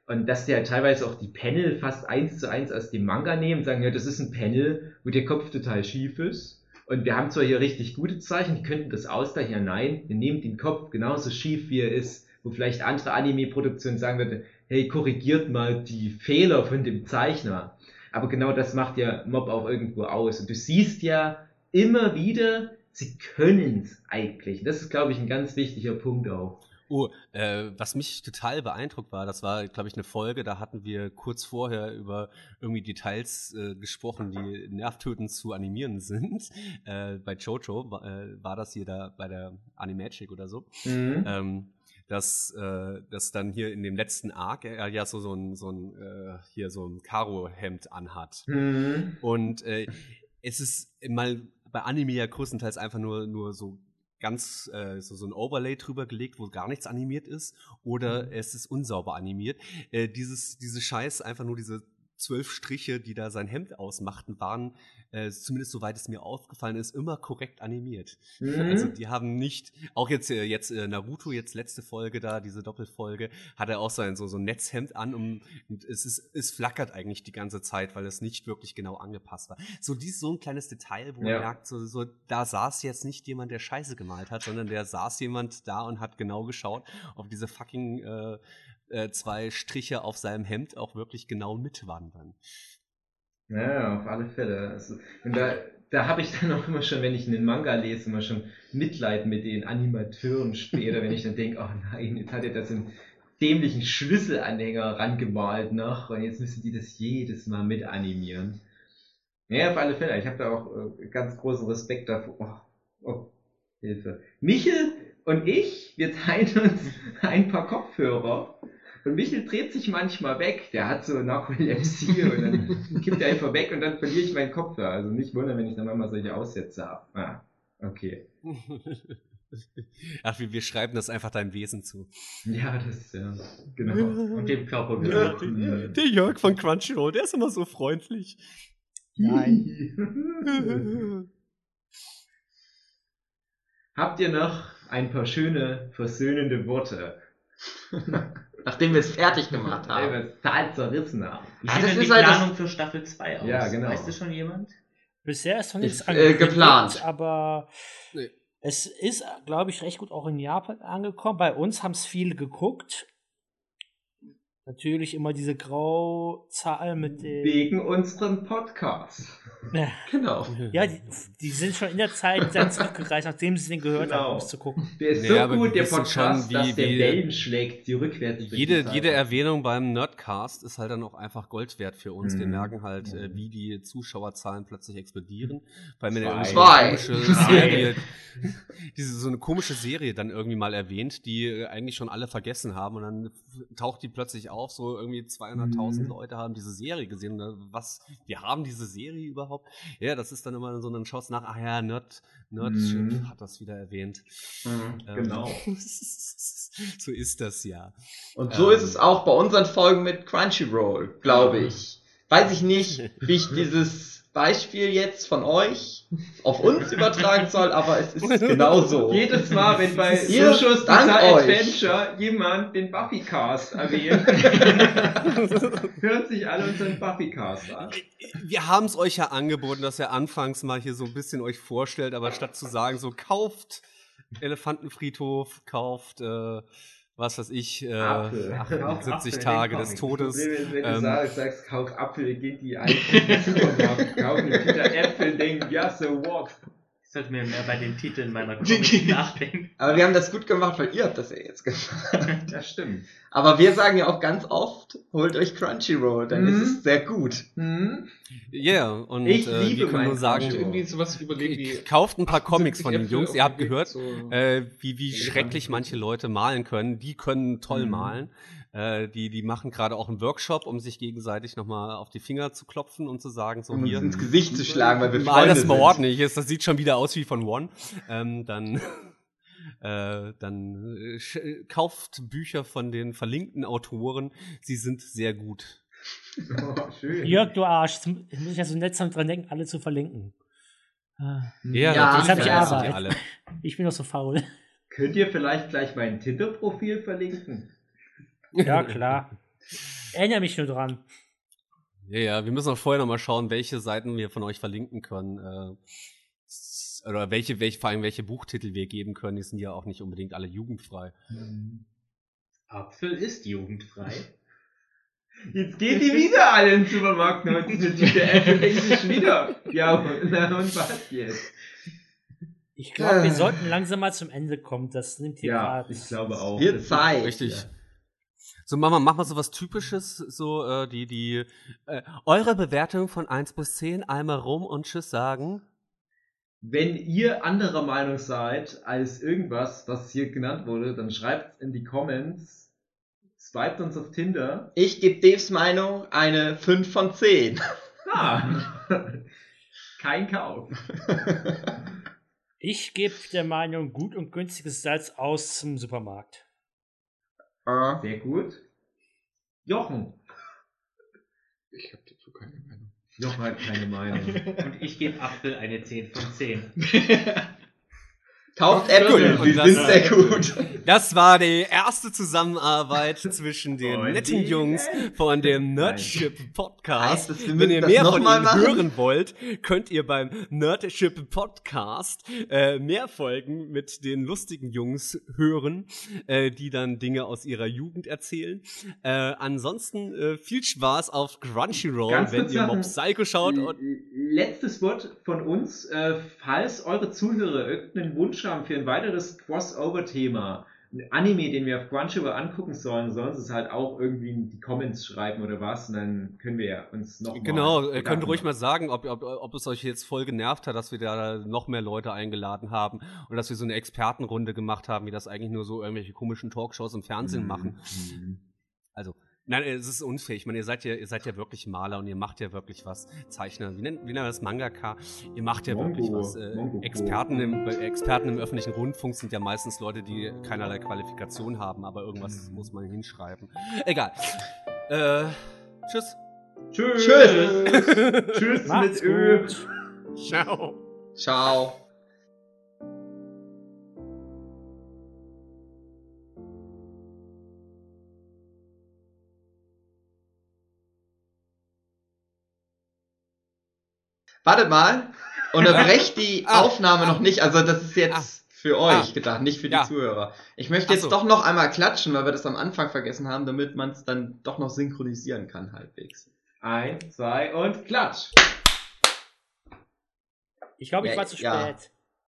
S3: und dass der teilweise auch die Panel fast eins zu eins aus dem Manga nehmen, sagen, ja, das ist ein Panel, wo der Kopf total schief ist. Und wir haben zwar hier richtig gute Zeichen, die könnten das ausgleichen. Ja, nein, wir nehmen den Kopf genauso schief, wie er ist. Wo vielleicht andere Anime-Produktionen sagen würden, hey, korrigiert mal die Fehler von dem Zeichner. Aber genau das macht ja Mob auch irgendwo aus. Und du siehst ja immer wieder, sie können es eigentlich. Das ist, glaube ich, ein ganz wichtiger Punkt auch.
S6: Oh, äh, was mich total beeindruckt war, das war, glaube ich, eine Folge, da hatten wir kurz vorher über irgendwie Details äh, gesprochen, die nervtötend zu animieren sind. Äh, bei Jojo war, äh, war das hier da bei der Animagic oder so.
S3: Mhm.
S6: Ähm, dass, äh, dass dann hier in dem letzten Arc er ja so, so ein, so ein äh, hier so ein Karo-Hemd anhat.
S3: Mhm.
S6: Und äh, es ist mal bei Anime ja größtenteils einfach nur, nur so ganz äh, so, so ein Overlay drüber gelegt, wo gar nichts animiert ist, oder es ist unsauber animiert. Äh, dieses, diese Scheiß, einfach nur diese zwölf Striche, die da sein Hemd ausmachten, waren, äh, zumindest soweit es mir aufgefallen ist, immer korrekt animiert.
S3: Mhm.
S6: Also die haben nicht, auch jetzt, äh, jetzt äh, Naruto, jetzt letzte Folge da, diese Doppelfolge, hat er auch so ein, so, so ein Netzhemd an und, und es, ist, es flackert eigentlich die ganze Zeit, weil es nicht wirklich genau angepasst war. So dies so ein kleines Detail, wo
S3: Ja.
S6: man merkt, so, so, da saß jetzt nicht jemand, der Scheiße gemalt hat, sondern der saß jemand da und hat genau geschaut, ob diese fucking äh, äh, zwei Striche auf seinem Hemd auch wirklich genau mitwandern.
S3: Ja, auf alle Fälle. Also, und da, da habe ich dann auch immer schon, wenn ich einen Manga lese, immer schon Mitleid mit den Animateuren später, wenn ich dann denke, oh nein, jetzt hat er das einen dämlichen Schlüsselanhänger rangemalt noch und jetzt müssen die das jedes Mal mit animieren. Ja, auf alle Fälle. Ich habe da auch äh, ganz großen Respekt davor. Oh, oh, Hilfe. Michel und ich, wir teilen uns ein paar Kopfhörer. Und Michel dreht sich manchmal weg, der hat so Narkolepsie und dann kippt er einfach weg und dann verliere ich meinen Kopfhörer. Also nicht wundern, wenn ich dann manchmal solche Aussätze habe. Ah, okay.
S6: Ach, wir, wir schreiben das einfach deinem Wesen zu.
S3: Ja, das ist ja, genau.
S4: Und dem
S6: Ja,
S4: Körpergeruch.
S6: der, der Jörg von Crunchyroll, der ist immer so freundlich.
S7: Nein.
S3: Habt ihr noch ein paar schöne, versöhnende Worte?
S2: Nachdem wir es fertig gemacht haben.
S3: wir es total zerrissen haben.
S4: Wie
S2: Ah,
S4: sieht
S2: das
S4: denn die
S2: ist halt das-
S4: Planung für Staffel 2 aus?
S3: Ja, genau.
S4: Weiß das schon jemand?
S7: Bisher ist noch nichts
S2: Ist, äh,
S7: angekündigt,
S2: geplant.
S7: aber
S6: Nee.
S7: es ist, glaube ich, recht gut auch in Japan angekommen. Bei uns haben es viele geguckt. Natürlich immer diese Grauzahl mit den.
S3: Wegen unserem Podcast.
S2: Genau.
S7: Ja, die, die sind schon in der Zeit dann zurückgereist, nachdem sie den gehört
S3: Genau.
S7: haben, um es zu gucken.
S3: Der ist
S6: Nee,
S3: so
S6: wir
S3: gut, der Podcast,
S6: schon, wie-
S3: dass der Wellen schlägt, die rückwärts die
S6: Jede,
S3: Zeit.
S6: jede Erwähnung beim Nerdcast ist halt dann auch einfach Gold wert für uns. Wir
S3: Mhm.
S6: merken halt, äh, wie die Zuschauerzahlen plötzlich explodieren. Weil man ja
S3: Zwei.
S6: irgendwie so eine komische Serie, diese, so eine komische Serie dann irgendwie mal erwähnt, die äh, eigentlich schon alle vergessen haben und dann taucht die plötzlich auf, so irgendwie 200.000
S3: Mhm.
S6: Leute haben diese Serie gesehen. Dann, was, wir haben diese Serie überhaupt? Ja, das ist dann immer so, schaust du nach, ach ja, Nerd, Nerdship
S3: Mhm.
S6: hat das wieder erwähnt.
S2: Mhm.
S6: Ähm,
S3: Genau.
S6: so ist das ja.
S2: Und so
S6: Ähm.
S2: ist es auch bei unseren Folgen mit Crunchyroll, glaube ich. Weiß ich nicht, wie ich dieses Beispiel jetzt von euch auf uns übertragen soll, aber es ist genau so.
S3: Jedes Mal, wenn bei Bizarre
S2: euch.
S3: Adventure jemand den Buffy-Cast erwähnt, hören sich alle unseren Buffy-Cast an.
S6: Wir haben es euch ja angeboten, dass ihr anfangs mal hier so ein bisschen euch vorstellt, aber statt zu sagen, so kauft Elefantenfriedhof, kauft, äh, was weiß ich, äh,
S3: Apfel.
S6: 78
S3: Apfel,
S6: Tage des. Todes.
S3: Das Problem ist, wenn du
S6: Ähm,
S3: sagst, sagst, kauf Apfel, geht die Alten in den Supermarkt, kaufen eine Tüte Äpfel, denken, ja, so what?
S4: Ich sollte mir mehr bei den Titeln meiner Comics nachdenken.
S2: Aber wir haben das gut gemacht, weil ihr habt das ja jetzt gemacht.
S3: Das stimmt.
S2: Aber wir sagen ja auch ganz oft, holt euch Crunchyroll, dann
S3: Mhm.
S2: ist es sehr gut.
S3: Hm?
S6: Yeah, und
S3: Ich
S6: äh,
S3: liebe
S6: wir können nur sagen,
S5: Ich irgendwie sowas überlegen wie.
S6: kauft ein paar Comics
S5: 78
S6: von den Jungs. Ihr habt gehört,
S5: zur-
S6: äh, wie, wie schrecklich manche Leute malen können. Die können toll
S3: Mhm.
S6: malen. Äh, die, die machen gerade auch einen Workshop, um sich gegenseitig nochmal auf die Finger zu klopfen und zu sagen, so
S2: Um uns
S6: hier,
S2: ins Gesicht zu schlagen, weil wir
S6: mal
S2: Freunde
S6: das mal
S2: sind.
S6: ordentlich ist. Das sieht schon wieder aus wie von One. Ähm, dann äh, dann äh, äh, kauft Bücher von den verlinkten Autoren. Sie sind sehr gut.
S3: Oh, schön.
S7: Jörg, du Arsch, jetzt muss ich ja so nett dran denken, alle zu verlinken. Ah,
S6: Ja,
S2: Ja,
S6: natürlich
S2: das hab ich
S7: Arbeit.
S6: alle.
S7: Ich bin doch so faul.
S3: Könnt ihr vielleicht gleich mein Tinder-Profil verlinken?
S7: Ja, klar. Erinnere mich nur dran.
S6: Ja, ja, wir müssen auch vorher nochmal schauen, welche Seiten wir von euch verlinken können. Äh, oder welche, welche, vor allem welche Buchtitel wir geben können. Die sind ja auch nicht unbedingt alle jugendfrei.
S4: Apfel ist jugendfrei.
S3: Jetzt geht die wieder alle in den Supermarkt und diese Tüte Äpfel sich wieder. Ja, und, na, und was jetzt?
S7: Ich glaube, wir
S2: Ah.
S7: sollten langsam mal zum Ende kommen. Das nimmt hier
S3: Ja,
S7: gerade.
S3: ich glaube auch. Ist-
S2: Zeit.
S6: Richtig. So, mach mal, mach mal so was Typisches, so äh, die, die, äh, eure Bewertung von 1 bis 10 einmal rum und Tschüss sagen.
S3: Wenn ihr anderer Meinung seid als irgendwas, was hier genannt wurde, dann schreibt in die Comments, swiped uns auf Tinder.
S2: Ich gebe Daves Meinung eine 5 von 10.
S3: Ah, kein Kauf.
S7: Ich gebe der Meinung, gut und günstiges Salz aus zum Supermarkt.
S2: Ah.
S3: Sehr gut. Jochen.
S5: Ich habe dazu keine Meinung.
S3: Jochen hat keine Meinung.
S4: Und ich gebe Apfel eine 10 von 10.
S2: Kauft Äpfel,
S6: und
S2: die
S6: das-
S2: sind sehr gut.
S6: Das war die erste Zusammenarbeit zwischen den
S3: Und
S6: netten
S3: die-
S6: Jungs von dem Nerdship
S2: Heißt
S6: Podcast.
S2: wir
S6: Wenn ihr mehr von ihnen
S2: machen?
S6: hören wollt, könnt ihr beim Nerdship Podcast äh, mehr Folgen mit den lustigen Jungs hören, äh, die dann Dinge aus ihrer Jugend erzählen. Äh, ansonsten äh, viel Spaß auf Crunchyroll,
S3: Ganz
S6: wenn ihr Mob Psycho schaut. Und
S3: Letztes Wort von uns. Äh, falls eure Zuhörer irgendeinen Wunsch haben für ein weiteres Crossover-Thema, ein Anime, den wir auf Crunchyroll angucken sollen, sollen sie es halt auch irgendwie in die Comments schreiben oder was, und dann können wir ja uns noch
S6: Genau, äh, könnt ihr ruhig mal sagen, ob, ob, ob es euch jetzt voll genervt hat, dass wir da noch mehr Leute eingeladen haben und dass wir so eine Expertenrunde gemacht haben, wie das eigentlich nur so irgendwelche komischen Talkshows im Fernsehen machen.
S3: Mhm.
S6: Also, nein, es ist unfair. Ich meine, ihr seid ja, ihr seid ja wirklich Maler und ihr macht ja wirklich was. Zeichner, wie nennt, wie nennt man das Mangaka? Ihr macht ja
S3: Mongo,
S6: wirklich was. Äh. Experten, im, Experten im öffentlichen Rundfunk sind ja meistens Leute, die keinerlei Qualifikation haben, aber irgendwas
S3: Mhm.
S6: muss man hinschreiben. Egal. Äh, tschüss.
S3: Tschüss.
S2: Tschüss.
S3: Tschüss mit Ö.
S6: Ciao.
S2: Ciao. Wartet mal. Unterbrecht die
S6: Ah.
S2: Aufnahme noch nicht. Also das ist jetzt für euch
S6: Ah.
S2: gedacht, nicht für die
S6: Ja.
S2: Zuhörer. Ich möchte jetzt
S6: so.
S2: doch noch einmal klatschen, weil wir das am Anfang vergessen haben, damit man es dann doch noch synchronisieren kann halbwegs.
S3: Eins, zwei und klatsch.
S7: Ich glaube, ich
S2: Ja,
S7: war zu
S2: ja.
S7: spät.